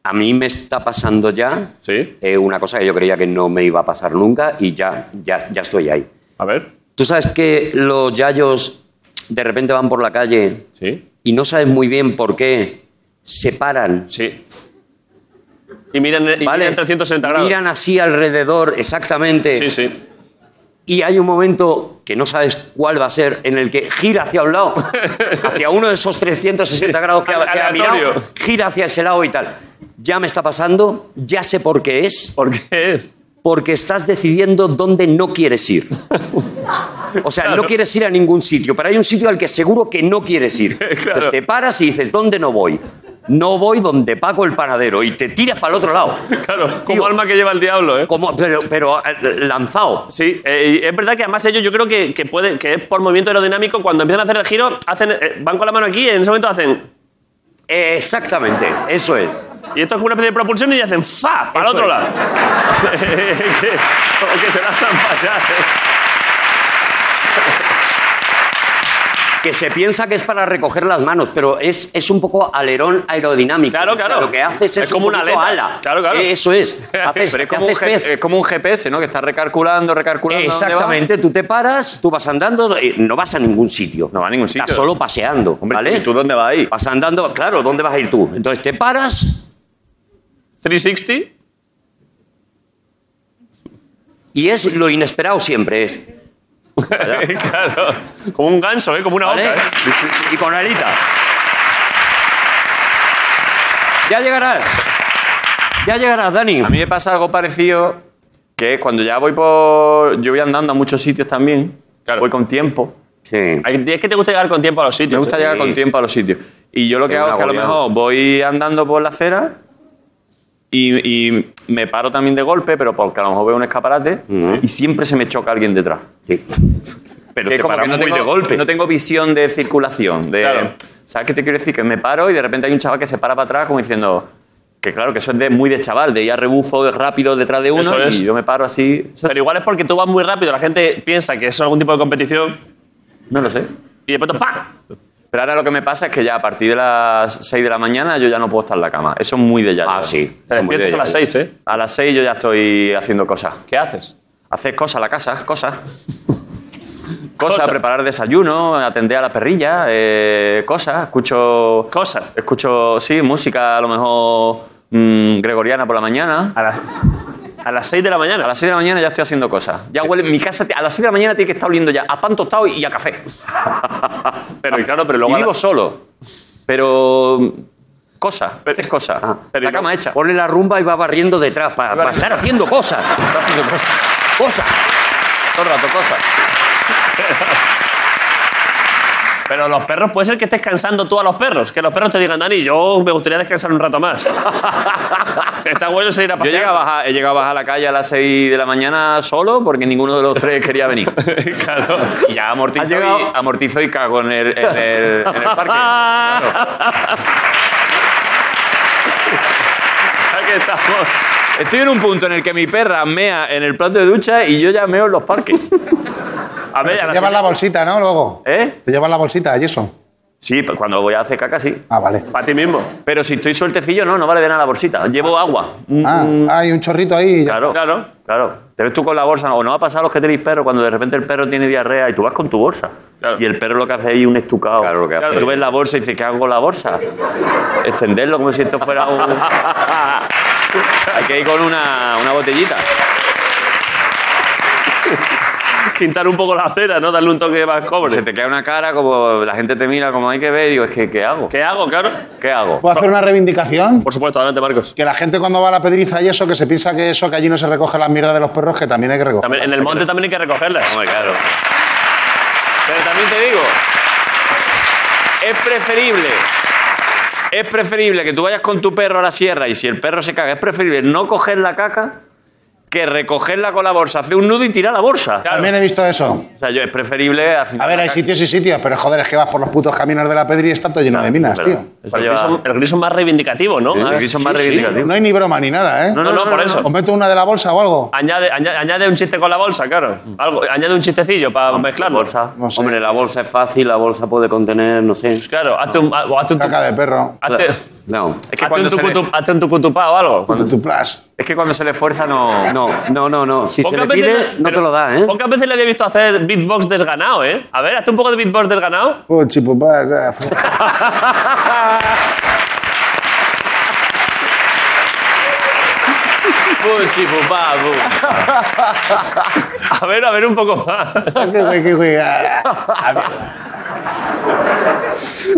Speaker 3: A mí me está pasando ya
Speaker 1: Sí.
Speaker 3: eh, una cosa que yo creía que no me iba a pasar nunca y ya, ya, ya estoy ahí.
Speaker 1: A ver.
Speaker 3: Tú sabes que los yayos de repente van por la calle
Speaker 1: Sí.
Speaker 3: y no sabes muy bien por qué se paran.
Speaker 1: Sí. Y miran, y
Speaker 3: ¿vale?
Speaker 1: miran 360 grados.
Speaker 3: Miran así alrededor, exactamente.
Speaker 1: Sí, sí.
Speaker 3: Y hay un momento que no sabes cuál va a ser, en el que gira hacia un lado, hacia uno de esos 360 grados que, ha- que ha mirado, gira hacia ese lado y tal. Ya me está pasando, ya sé por qué es,
Speaker 1: ¿Por qué es?
Speaker 3: porque estás decidiendo dónde no quieres ir. O sea, no quieres ir a ningún sitio, pero hay un sitio al que seguro que no quieres ir. Entonces te paras y dices, ¿dónde no voy? No voy donde Paco el panadero y te tiras para el otro lado.
Speaker 1: Claro, como alma que lleva el diablo, ¿eh?
Speaker 3: Como, pero, pero eh, lanzado.
Speaker 1: Sí, eh, es verdad que además ellos yo creo que, que, puede, que es por movimiento aerodinámico, cuando empiezan a hacer el giro, hacen, eh, van con la mano aquí y en ese momento hacen...
Speaker 3: Exactamente, eso es.
Speaker 1: Y esto es como una especie de propulsión y hacen ¡fa! para el otro
Speaker 3: es.
Speaker 1: lado. que, que se lanzan para allá. ¿eh?
Speaker 12: Que se piensa que es para recoger las manos, pero es, es un poco alerón aerodinámico.
Speaker 1: Claro,
Speaker 12: O sea,
Speaker 1: claro.
Speaker 12: lo que haces es,
Speaker 1: Es como
Speaker 12: un
Speaker 1: una aleta.
Speaker 12: ala.
Speaker 1: Claro, claro.
Speaker 12: Eso es. Haces,
Speaker 8: Pero es como, un
Speaker 12: haces pez.
Speaker 8: es como un GPS, ¿no? Que está recalculando, recalculando.
Speaker 12: Exactamente, tú te paras, tú vas andando, eh, no vas a ningún sitio.
Speaker 8: No va a ningún sitio.
Speaker 12: Estás solo paseando,
Speaker 8: Hombre,
Speaker 12: ¿vale?
Speaker 8: ¿y tú dónde vas ahí?
Speaker 12: Vas andando, claro, ¿dónde vas a ir tú? Entonces te paras
Speaker 1: 360.
Speaker 12: y es lo inesperado siempre es.
Speaker 1: claro. Como un ganso, ¿eh? Como una
Speaker 12: ¿Vale?
Speaker 1: oca, ¿eh?
Speaker 12: Y con alita. Ya llegarás. Ya llegarás, Dani.
Speaker 8: A mí me pasa algo parecido, que cuando ya voy por... Yo voy andando a muchos sitios también,
Speaker 1: Claro.
Speaker 8: voy con tiempo.
Speaker 12: Sí.
Speaker 1: Es que te gusta llegar con tiempo a los sitios.
Speaker 8: Me gusta
Speaker 1: ¿eh?
Speaker 8: llegar con tiempo a los sitios. Y yo lo que
Speaker 12: Es
Speaker 8: hago es que a lo mejor voy andando por la acera y, y me paro también de golpe, pero porque a lo mejor veo un escaparate y siempre se me choca alguien detrás.
Speaker 12: Sí.
Speaker 1: Pero
Speaker 8: Que
Speaker 1: te
Speaker 8: como que no
Speaker 1: muy
Speaker 8: tengo,
Speaker 1: de golpe.
Speaker 8: no tengo visión de circulación. De,
Speaker 1: Claro.
Speaker 8: ¿Sabes qué te quiero decir? Que me paro y de repente hay un chaval que se para para atrás como diciendo... Que claro, que eso es de, muy de chaval, de ir a rebufo de rápido detrás de uno
Speaker 1: Eso es.
Speaker 8: y yo me paro así. Eso
Speaker 1: Pero igual es porque tú vas muy rápido, la gente piensa que es algún tipo de competición
Speaker 8: no lo sé.
Speaker 1: y de pronto ¡pam!
Speaker 8: Pero ahora lo que me pasa es que ya a partir de las 6 de la mañana yo ya no puedo estar en la cama. Eso es muy de ya.
Speaker 12: Ah, sí.
Speaker 1: Te despiertas
Speaker 12: de
Speaker 1: a las
Speaker 12: ya.
Speaker 1: 6, ¿eh?
Speaker 8: A las 6 yo ya estoy haciendo cosas.
Speaker 1: ¿Qué haces?
Speaker 8: Hacer cosas la casa, cosas. Cosas,
Speaker 1: Cosa.
Speaker 8: preparar desayuno, atender a la perrilla, eh, cosas. Escucho.
Speaker 1: Cosas.
Speaker 8: Escucho, sí, música a lo mejor mm, gregoriana por la mañana.
Speaker 1: A las, a las 6 de la mañana.
Speaker 8: A las 6 de la mañana ya estoy haciendo cosas. Ya huele, mi casa a las 6 de la mañana tiene que estar oliendo ya a pan tostado y a café.
Speaker 1: Pero y claro, pero
Speaker 8: Y
Speaker 1: luego. la-
Speaker 8: vivo solo. Pero. Cosas, es cosas.
Speaker 1: pero
Speaker 8: la
Speaker 1: y
Speaker 8: cama hecha.
Speaker 12: Ponle la rumba y va barriendo detrás para estar haciendo cosas.
Speaker 8: Está haciendo cosas.
Speaker 12: Cosas.
Speaker 8: Todo el rato, cosas.
Speaker 1: Pero los perros, puede ser que estés cansando tú a los perros. Que los perros te digan, Dani, yo me gustaría descansar un rato más. Está bueno salir a
Speaker 8: Yo
Speaker 1: pasear.
Speaker 8: a bajar, he llegado a bajar a la calle a las 6 de la mañana solo porque ninguno de los tres quería venir.
Speaker 1: claro.
Speaker 8: Y ya amortizo,
Speaker 12: llegado-
Speaker 8: y, amortizo y cago en el, en el, en el parque. Claro.
Speaker 1: Aquí estamos.
Speaker 8: Estoy en un punto en el que mi perra mea en el plato de ducha y yo ya meo en los parques.
Speaker 1: A ver, a
Speaker 2: Te llevas la bolsita, ¿no? Luego.
Speaker 8: ¿Eh?
Speaker 2: Te llevas la bolsita y eso.
Speaker 8: Sí, cuando voy a hacer caca sí.
Speaker 2: Ah, vale.
Speaker 1: Para ti mismo.
Speaker 8: Pero si estoy sueltecillo, no, no vale de nada la bolsita. Llevo agua. Un-
Speaker 2: Ah,
Speaker 8: un-
Speaker 2: hay un chorrito ahí.
Speaker 8: Claro,
Speaker 1: Claro.
Speaker 8: claro. Te ves tú con la bolsa, o no va a pasar a los que tenéis perro, cuando de repente el perro tiene diarrea y tú vas con tu bolsa.
Speaker 1: Claro.
Speaker 8: Y el perro lo que hace ahí es un estucado.
Speaker 12: Claro, lo que hace.
Speaker 8: Y tú ves la bolsa y dices, ¿qué hago con la bolsa? Extenderlo como si esto fuera un... Hay que ir con una, una botellita.
Speaker 1: Pintar un poco la acera, ¿no? Darle un toque más cobre.
Speaker 8: Se te queda una cara como la gente te mira como hay que ver y digo, es que ¿qué hago?
Speaker 1: ¿Qué hago, claro?
Speaker 8: ¿Qué hago?
Speaker 2: ¿Puedo hacer una reivindicación?
Speaker 1: Por supuesto, adelante, Marcos.
Speaker 2: Que la gente cuando va a la pedriza y eso, que se piensa que eso, que allí no se recoge las mierdas de los perros, que también hay que recoger.
Speaker 1: También- en el monte también hay que recogerlas.
Speaker 8: Hombre, claro. Pero también te digo, es preferible, es preferible que tú vayas con tu perro a la sierra y si el perro se caga, es preferible no coger la caca que recogerla con la bolsa, hacer un nudo y tirar la bolsa.
Speaker 1: Claro.
Speaker 2: También he visto eso.
Speaker 8: O sea, yo es preferible al final.
Speaker 2: A ver, hay sitios y sitios, pero joder, es que vas por los putos caminos de la pedri y está todo lleno de minas,
Speaker 8: Pero
Speaker 2: tío.
Speaker 1: El
Speaker 8: lleva-
Speaker 1: gris, el gris es más reivindicativo, ¿no?
Speaker 8: El gris son más reivindicativos.
Speaker 2: No hay ni broma ni nada, ¿eh?
Speaker 1: No, no, por eso.
Speaker 2: ¿Os meto una de la bolsa o algo?
Speaker 1: Añade, añade, añade un chiste con la bolsa, claro. Algo, añade un chistecillo para mezclarlo.
Speaker 8: bolsa.
Speaker 2: No sé.
Speaker 12: Hombre, la bolsa es fácil, la bolsa puede contener, no sé.
Speaker 1: Claro, hazte un, o hazte un,
Speaker 2: Caca de perro.
Speaker 1: hazte,
Speaker 12: No.
Speaker 8: Es que
Speaker 1: hazte
Speaker 8: cuando
Speaker 1: un,
Speaker 8: se le-
Speaker 1: tucutu- hazte un tucutupá o algo.
Speaker 2: Tu plus.
Speaker 8: Es que cuando se le fuerza no...
Speaker 12: No, no, no, no. Si se le pide,
Speaker 1: veces-
Speaker 12: no te lo da, ¿eh?
Speaker 1: Pocas veces le había visto hacer beatbox desganado, ¿eh? A ver, hazte un poco de beatbox desganado.
Speaker 2: Puchi, pupá, fu-
Speaker 8: Puchi, pupá, pu.
Speaker 1: A ver, a ver un poco más.
Speaker 2: güey, ah.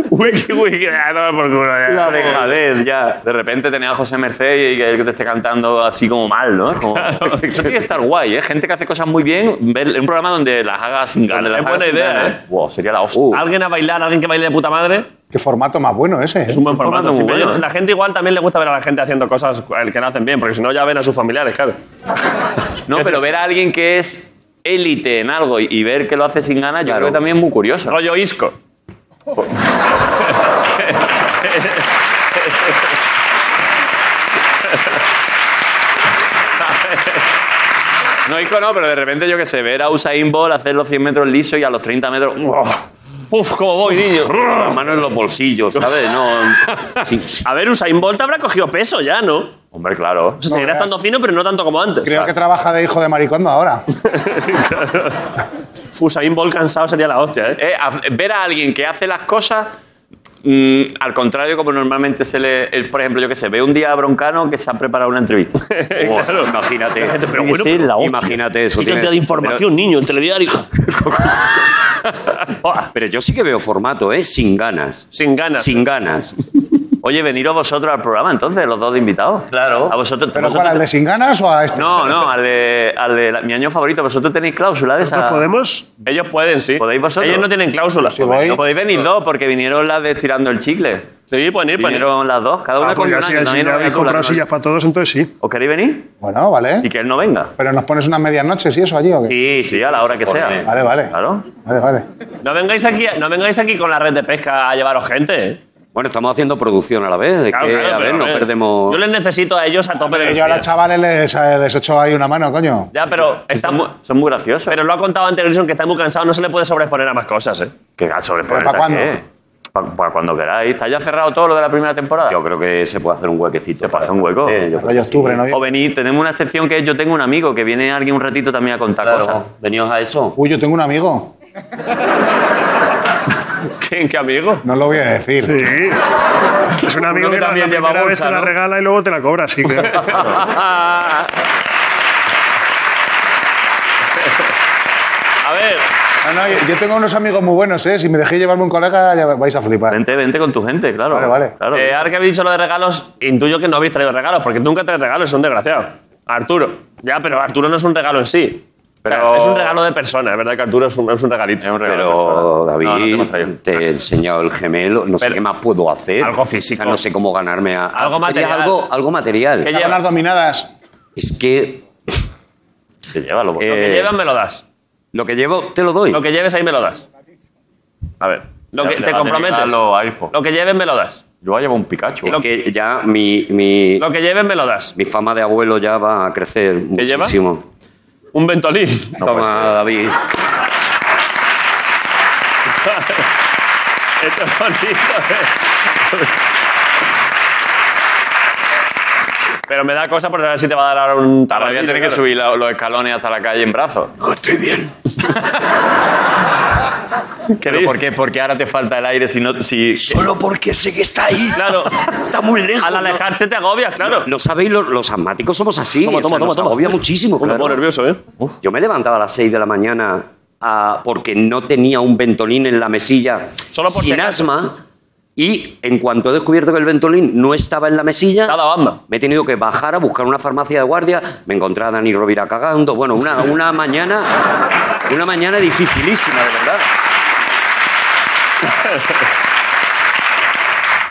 Speaker 1: Wiki, wiki. Toma por culo, ya.
Speaker 8: La dejadez, ya. De repente tenía a José Merced y que que te esté cantando así como mal, ¿no? Como- Eso tiene que estar guay, ¿eh? Gente que hace cosas muy bien, ver un programa donde las haga sin ganas.
Speaker 1: Es buena idea,
Speaker 8: ganas.
Speaker 1: ¿eh?
Speaker 8: Wow, sería la hostia.
Speaker 1: Alguien a bailar, alguien que baile de puta madre.
Speaker 2: Qué formato más bueno ese. ¿eh?
Speaker 1: Es un buen formato.
Speaker 8: formato
Speaker 1: sí,
Speaker 8: bueno,
Speaker 1: yo-
Speaker 8: ¿eh?
Speaker 1: La gente igual también le gusta ver a la gente haciendo cosas el que lo hacen bien, porque si no ya ven a sus familiares, claro.
Speaker 8: No, pero ver a alguien que es élite en algo y, y ver que lo hace sin ganas, yo
Speaker 12: Claro.
Speaker 8: creo que también es muy curioso.
Speaker 1: Rollo isco.
Speaker 8: No, Ico no, pero de repente yo que sé, ver a Usain Bolt hacer los 100 metros lisos y a los 30 metros... ¡oh!
Speaker 1: Uf, cómo voy, niño.
Speaker 3: Las manos en los bolsillos, ¿sabes? No. Sí.
Speaker 1: A ver, Usain Bolt habrá cogido peso ya, ¿no? O
Speaker 8: Hombre, claro.
Speaker 1: sea, seguirá estando fino, pero no tanto como antes.
Speaker 2: Creo que trabaja de hijo de maricondo ahora.
Speaker 1: Usain Bolt cansado sería la hostia, ¿eh?
Speaker 8: Eh, ver a alguien que hace las cosas mm, al contrario como normalmente se le... el- por ejemplo, yo que sé, ve un día a Broncano que se ha preparado una entrevista.
Speaker 1: claro.
Speaker 3: Imagínate.
Speaker 1: Pero bueno,
Speaker 3: Sí,
Speaker 1: pero-
Speaker 3: imagínate eso.
Speaker 1: Qué
Speaker 3: tiene-
Speaker 1: cantidad de información, niño, el telediario.
Speaker 3: Pero, pero yo sí que veo formato, ¿eh? Sin ganas.
Speaker 1: Sin ganas.
Speaker 3: Sin ganas.
Speaker 8: Oye, veniros vosotros al programa entonces, los dos de invitados. Claro. A vosotros,
Speaker 2: ¿Pero
Speaker 8: vosotros
Speaker 2: cuál, al de sin ganas o a este?
Speaker 8: No, no, al de, al de la- mi año favorito. ¿Vosotros tenéis cláusula de esa?
Speaker 4: ¿Nosotros podemos?
Speaker 1: Ellos pueden, sí.
Speaker 8: ¿Podéis vosotros?
Speaker 1: Ellos no tienen cláusula.
Speaker 2: Sí, voy.
Speaker 8: No podéis venir dos porque vinieron las de Tirando el Chicle.
Speaker 1: Sí, pueden ir, pueden ir.
Speaker 8: Vinieron las dos, cada una
Speaker 4: Ah,
Speaker 8: con
Speaker 4: pues ya
Speaker 8: una.
Speaker 4: ya
Speaker 8: no
Speaker 4: habéis comprado
Speaker 8: las
Speaker 4: sillas para todos, entonces sí.
Speaker 8: ¿Os queréis venir?
Speaker 2: Bueno, vale.
Speaker 8: Y que él no venga.
Speaker 2: Pero nos pones unas medias noches y eso allí o qué?
Speaker 8: Sí, sí, a la hora que sea.
Speaker 2: Vale, vale.
Speaker 8: Claro.
Speaker 2: Vale, vale.
Speaker 1: No vengáis aquí, no vengáis aquí con la red de pesca a llevaros gente. ¿eh?
Speaker 3: Bueno, estamos haciendo producción a la vez. De
Speaker 1: Claro,
Speaker 3: que,
Speaker 1: claro,
Speaker 3: a ver, no
Speaker 1: eh,
Speaker 3: perdemos.
Speaker 1: Yo les necesito a ellos a tope de
Speaker 2: Eh, Yo a los chavales les, les echo ahí una mano, coño.
Speaker 1: Ya, pero está
Speaker 8: Son
Speaker 1: mu-
Speaker 8: muy, son muy graciosos.
Speaker 1: pero lo ha contado antes Grison que está muy cansado, no se le puede sobreponer a más cosas, ¿eh?
Speaker 8: ¿Qué gacho le pones
Speaker 2: ¿Pero pa'
Speaker 8: aquí,
Speaker 2: cuándo?
Speaker 8: eh? Pa- Para cuando queráis. ¿Está ya cerrado todo lo de la primera temporada?
Speaker 3: Yo creo que se puede hacer un huequecito.
Speaker 8: Se puede hacer un hueco.
Speaker 3: Eh, yo creo
Speaker 2: Rollo octubre,
Speaker 8: O
Speaker 2: noviembre.
Speaker 8: venir, tenemos una sección que es Yo tengo un amigo, que viene alguien un ratito también a contar cosas.
Speaker 3: Veníos a eso.
Speaker 2: Uy, yo tengo un amigo.
Speaker 1: ¿Quién, qué amigo?
Speaker 2: No lo voy a decir.
Speaker 4: Sí. Es un amigo
Speaker 8: Uno que también
Speaker 4: la
Speaker 8: lleva
Speaker 4: primera vez
Speaker 8: bolsa,
Speaker 4: te la regala y luego te la cobra, así que...
Speaker 1: A ver,
Speaker 2: No, no, yo- yo tengo unos amigos muy buenos, ¿eh? Si me dejéis llevarme un colega, ya vais a flipar.
Speaker 8: Vente, vente con tu gente, claro.
Speaker 2: Vale, vale.
Speaker 8: Claro.
Speaker 1: eh, ahora que habéis dicho lo de regalos, intuyo que no habéis traído regalos, porque tú nunca traes regalos, es un desgraciado. Arturo. Ya, pero Arturo no es un regalo en sí.
Speaker 8: Pero-
Speaker 1: es un regalo de persona, es verdad que Arturo es un, es un regalito.
Speaker 8: Es un regalo.
Speaker 3: Pero,
Speaker 8: No, no te
Speaker 3: David, te he enseñado el gemelo. No sé qué más puedo hacer.
Speaker 1: Algo físico.
Speaker 3: O sea, no sé cómo ganarme a.
Speaker 1: Algo
Speaker 3: ¿Tú querías
Speaker 1: material.
Speaker 3: Algo, algo material.
Speaker 1: ¿Qué llevas?
Speaker 2: las dominadas.
Speaker 3: Es que
Speaker 8: Te lleva lo
Speaker 1: Lo
Speaker 3: Eh,
Speaker 1: que llevas me lo das.
Speaker 3: lo que llevo te lo doy.
Speaker 1: Lo que lleves ahí me lo das. A ver, lo que te comprometes. Lo que lleves me lo das.
Speaker 8: Yo voy a llevar un Pikachu.
Speaker 3: Es que ya mi, mi,
Speaker 1: Lo que lleves me lo das.
Speaker 3: mi fama de abuelo ya va a crecer
Speaker 1: ¿Qué lleva? Un ventolín.
Speaker 3: Toma, David.
Speaker 1: Esto es bonito. ¿eh? Pero me da cosa por ver si te va a dar ahora un
Speaker 8: Ahora voy a tener que subir los escalones hasta la calle en brazos.
Speaker 3: No, estoy bien.
Speaker 1: ¿Qué
Speaker 8: ¿Pero por qué? Porque ahora te falta el aire si no... Si...
Speaker 3: Solo porque sé que está ahí.
Speaker 1: Claro.
Speaker 3: Está muy lejos.
Speaker 1: Al
Speaker 3: ¿no?
Speaker 1: alejarse te agobias, claro.
Speaker 3: No sabéis, los, los asmáticos somos así.
Speaker 1: Toma,
Speaker 3: o sea,
Speaker 1: toma, toma,
Speaker 3: nos
Speaker 1: toma.
Speaker 3: agobia muchísimo,
Speaker 1: Me
Speaker 3: claro.
Speaker 1: pongo nervioso, ¿eh?
Speaker 3: Yo me levantaba a las 6 de la mañana ah, porque no tenía un ventolín en la mesilla
Speaker 1: Solo por si
Speaker 3: sin
Speaker 1: acaso.
Speaker 3: asma. Y en cuanto he descubierto que el ventolín no estaba en la mesilla,
Speaker 1: Te dado asma.
Speaker 3: me he tenido que bajar a buscar una farmacia de guardia. Me encontré a Dani Rovira cagando. Bueno, una, una mañana una mañana dificilísima, de verdad.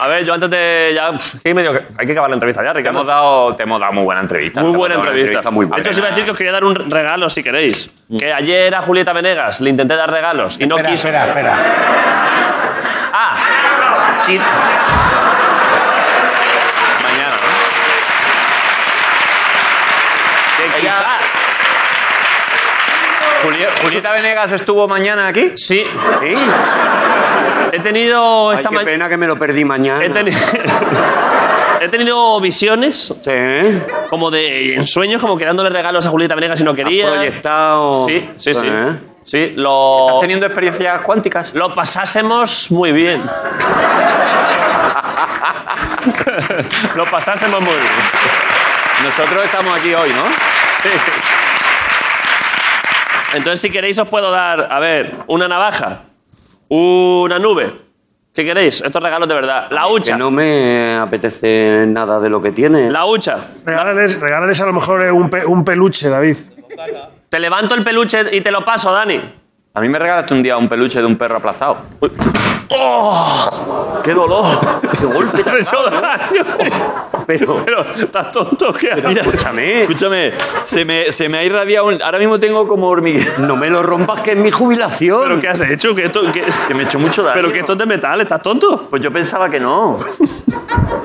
Speaker 1: A ver, yo antes de. Ya, que medio hay que acabar la entrevista ya,
Speaker 8: Te
Speaker 1: Ricardo.
Speaker 8: hemos, dado, te hemos dado muy buena entrevista.
Speaker 1: Muy
Speaker 8: Te
Speaker 1: buena
Speaker 8: una
Speaker 1: entrevista.
Speaker 8: muy
Speaker 1: De
Speaker 8: buena.
Speaker 1: hecho, os iba a decir que os quería dar un regalo si queréis. Que ayer a Julieta Venegas le intenté dar regalos y no
Speaker 2: espera,
Speaker 1: quiso.
Speaker 2: espera, espera.
Speaker 1: Ah,
Speaker 8: Mañana, ¿no?
Speaker 1: que
Speaker 8: Ella-
Speaker 1: quizá-
Speaker 8: Juli- Julieta Venegas estuvo mañana aquí.
Speaker 1: Sí,
Speaker 3: Sí.
Speaker 1: he tenido
Speaker 3: Ay,
Speaker 1: esta
Speaker 3: qué
Speaker 1: ma-
Speaker 3: pena que me lo perdí mañana.
Speaker 1: he, teni- he tenido visiones
Speaker 3: Sí.
Speaker 1: como de en sueños, como que dándole regalos a Julieta Venegas si no
Speaker 3: Has
Speaker 1: quería.
Speaker 3: proyectado.
Speaker 1: Sí, sí, sí.
Speaker 3: ¿Eh?
Speaker 1: Sí, lo,
Speaker 8: ¿Estás teniendo experiencias cuánticas?
Speaker 1: lo pasásemos muy bien. lo pasásemos muy bien.
Speaker 8: Nosotros estamos aquí hoy, ¿no?
Speaker 1: Entonces, si queréis, os puedo dar, a ver, una navaja, una nube. ¿Qué queréis? Estos regalos de verdad. La
Speaker 3: Que
Speaker 1: hucha.
Speaker 3: no me apetece nada de lo que tiene.
Speaker 1: La hucha.
Speaker 4: Regálales, regálales a lo mejor eh, un, pe- un peluche, David.
Speaker 1: Te levanto el peluche y te lo paso, Dani.
Speaker 8: A mí me regalaste un día un peluche de un perro aplastado.
Speaker 1: ¡Qué dolor! ¡Qué golpe! ¡Te hecho daño! Pero, pero, ¿estás tonto? ¿Qué
Speaker 8: Mira, escúchame. Escúchame, se me, se me ha irradiado. un- Ahora mismo tengo como hormiguero.
Speaker 3: No me lo rompas, que es mi jubilación.
Speaker 1: ¿Pero qué has hecho? ¿Que esto, que-
Speaker 8: Que me he hecho mucho daño.
Speaker 1: ¿Pero que esto es de metal? ¿Estás tonto?
Speaker 8: Pues yo pensaba que no.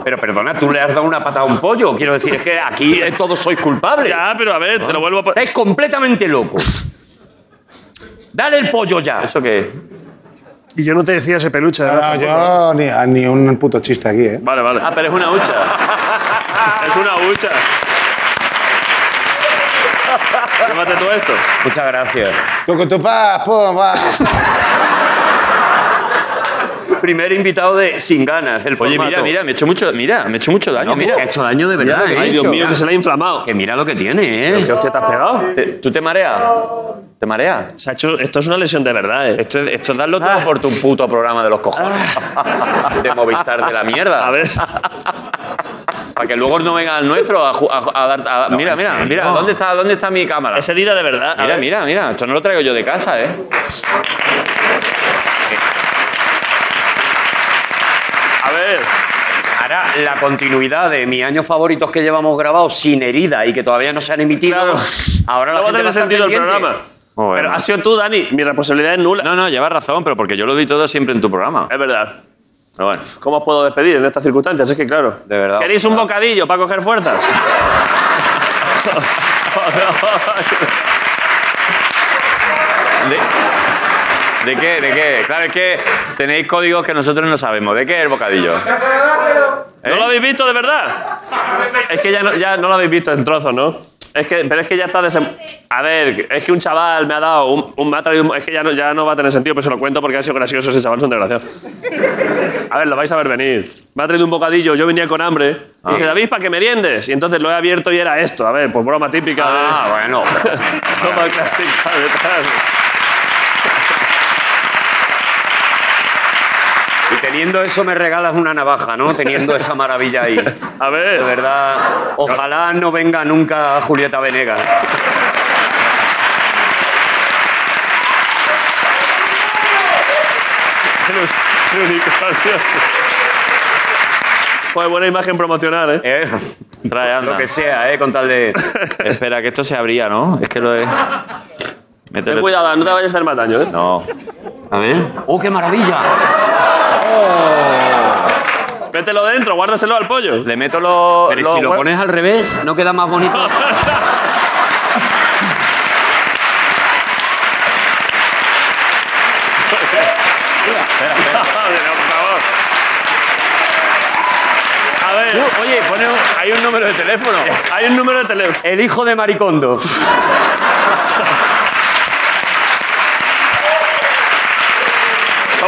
Speaker 3: Pero perdona, tú le has dado una patada a un pollo. Quiero decir, es que aquí eh, todos sois culpables.
Speaker 1: Ya, pero a ver, te lo vuelvo a poner.
Speaker 3: Estáis completamente locos. Dale el pollo ya.
Speaker 8: ¿Eso qué?
Speaker 4: Y yo no te decía ese peluche.
Speaker 2: No, no, yo ni, ni un puto chiste aquí, ¿eh?
Speaker 1: Vale, vale.
Speaker 8: Ah, pero es una hucha.
Speaker 1: Es una hucha. Llévate tú esto.
Speaker 3: Muchas gracias.
Speaker 2: Tucu, tu, pa, pum, va.
Speaker 3: Primer invitado de Sin Ganas, el
Speaker 8: Oye,
Speaker 3: formato.
Speaker 8: mira, mira, me he hecho mucho, mira, me he hecho mucho daño,
Speaker 3: No, que
Speaker 8: mira.
Speaker 3: se ha hecho daño de verdad,
Speaker 8: Mira,
Speaker 3: ¿eh?
Speaker 1: Ay, Dios mío, que se le ha inflamado.
Speaker 3: Que mira lo que tiene, ¿eh?
Speaker 1: ¿Qué hostia te has pegado?
Speaker 8: Te- ¿Tú te mareas? ¿Te mareas?
Speaker 1: Se ha hecho, esto es una lesión de verdad, ¿eh?
Speaker 8: Esto es, esto es darlo todo por tu puto programa de los cojones. de Movistar de la mierda.
Speaker 1: A ver.
Speaker 8: Para que luego no venga el nuestro a, ju- a- a dar. a- mira, mira, mira, ¿dónde está, ¿dónde está mi cámara?
Speaker 1: Es herida de verdad. A
Speaker 8: Mira,
Speaker 1: ver.
Speaker 8: mira, mira, esto no lo traigo yo de casa, ¿eh?
Speaker 1: Ver.
Speaker 3: Ahora, la continuidad de mis años favoritos que llevamos grabados sin herida y que todavía no se han emitido.
Speaker 1: Claro.
Speaker 3: Ahora la
Speaker 1: No va a
Speaker 3: gente
Speaker 1: tener
Speaker 3: va a estar
Speaker 1: sentido el programa.
Speaker 8: Bueno.
Speaker 1: Pero has sido tú, Dani. Mi responsabilidad es nula.
Speaker 8: No, no, llevas razón, pero porque yo lo doy todo siempre en tu programa.
Speaker 1: Es verdad.
Speaker 8: Pero bueno.
Speaker 1: ¿Cómo os puedo despedir en estas circunstancias? Es que, claro.
Speaker 3: De verdad.
Speaker 1: ¿Queréis un bocadillo para coger fuerzas?
Speaker 8: ¿De, ¿De qué? ¿De qué? Claro, es que tenéis códigos que nosotros no sabemos. ¿De qué es el bocadillo? ¿Eh?
Speaker 1: ¿No lo habéis visto de verdad? Es que ya no, ya no lo habéis visto el trozo, ¿no? Es que, pero es que ya está desem... A ver, es que un chaval me ha dado un, un me ha traído un- Es que ya no, ya no va a tener sentido, pero se lo cuento porque ha sido gracioso ese chaval, es un desgraciado. A ver, lo vais a ver venir. Me ha traído un bocadillo, yo venía con hambre.
Speaker 8: Ah.
Speaker 1: Y dije, David, para que meriendes. Y entonces lo he abierto y era esto. A ver, pues broma típica de...
Speaker 3: Ah, bueno.
Speaker 1: broma clásica de.
Speaker 3: Teniendo eso me regalas una navaja, ¿no? Teniendo esa maravilla ahí.
Speaker 1: A ver.
Speaker 3: De verdad, ojalá no venga nunca Julieta Venegas.
Speaker 1: Joder, buena imagen promocional, ¿eh?
Speaker 3: ¿Eh?
Speaker 8: Trae, anda.
Speaker 3: Lo que sea, ¿eh? Con tal de...
Speaker 8: Espera, que esto se abría, ¿no? Es que lo de.
Speaker 1: Ten
Speaker 8: Métele-
Speaker 1: cuidado, no te vayas a hacer más daño, ¿eh?
Speaker 8: No.
Speaker 3: A ver. ¡Oh, qué maravilla!
Speaker 1: Mételo dentro, guárdaselo al pollo.
Speaker 8: Le meto los.
Speaker 3: Pero ¿y
Speaker 8: los
Speaker 3: si lo pones al revés, ¿no queda más bonito?
Speaker 1: por favor. A ver,
Speaker 8: oye, pone un- hay un número de teléfono.
Speaker 1: hay un número de teléfono.
Speaker 3: El hijo de Maricondo.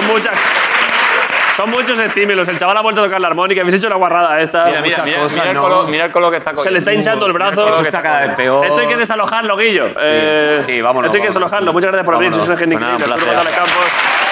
Speaker 1: Son muchas. Son muchos estímulos. El chaval ha vuelto a tocar la armónica. Habéis hecho la guarrada esta.
Speaker 8: Mira, mira,
Speaker 3: muchas
Speaker 8: mira,
Speaker 3: cosas,
Speaker 8: mira, el
Speaker 3: ¿no?
Speaker 8: color, mira el color que está
Speaker 1: Se le está
Speaker 8: cogiendo.
Speaker 1: hinchando el brazo.
Speaker 3: Eso está cada vez peor.
Speaker 1: Esto hay que desalojarlo, Guillo. Eh,
Speaker 3: Sí, vámonos,
Speaker 1: Esto hay que
Speaker 3: vámonos.
Speaker 1: desalojarlo. Muchas gracias por venir.
Speaker 3: Vámonos.
Speaker 1: Sois una
Speaker 8: Pues nada,
Speaker 1: increíble.
Speaker 8: un
Speaker 1: Arturo
Speaker 8: placer.
Speaker 1: González Campos.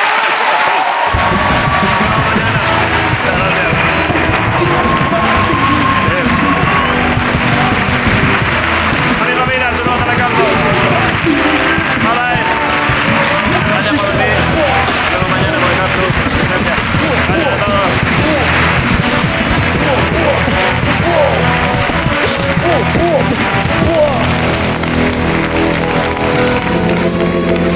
Speaker 1: whoa, whoa, whoa.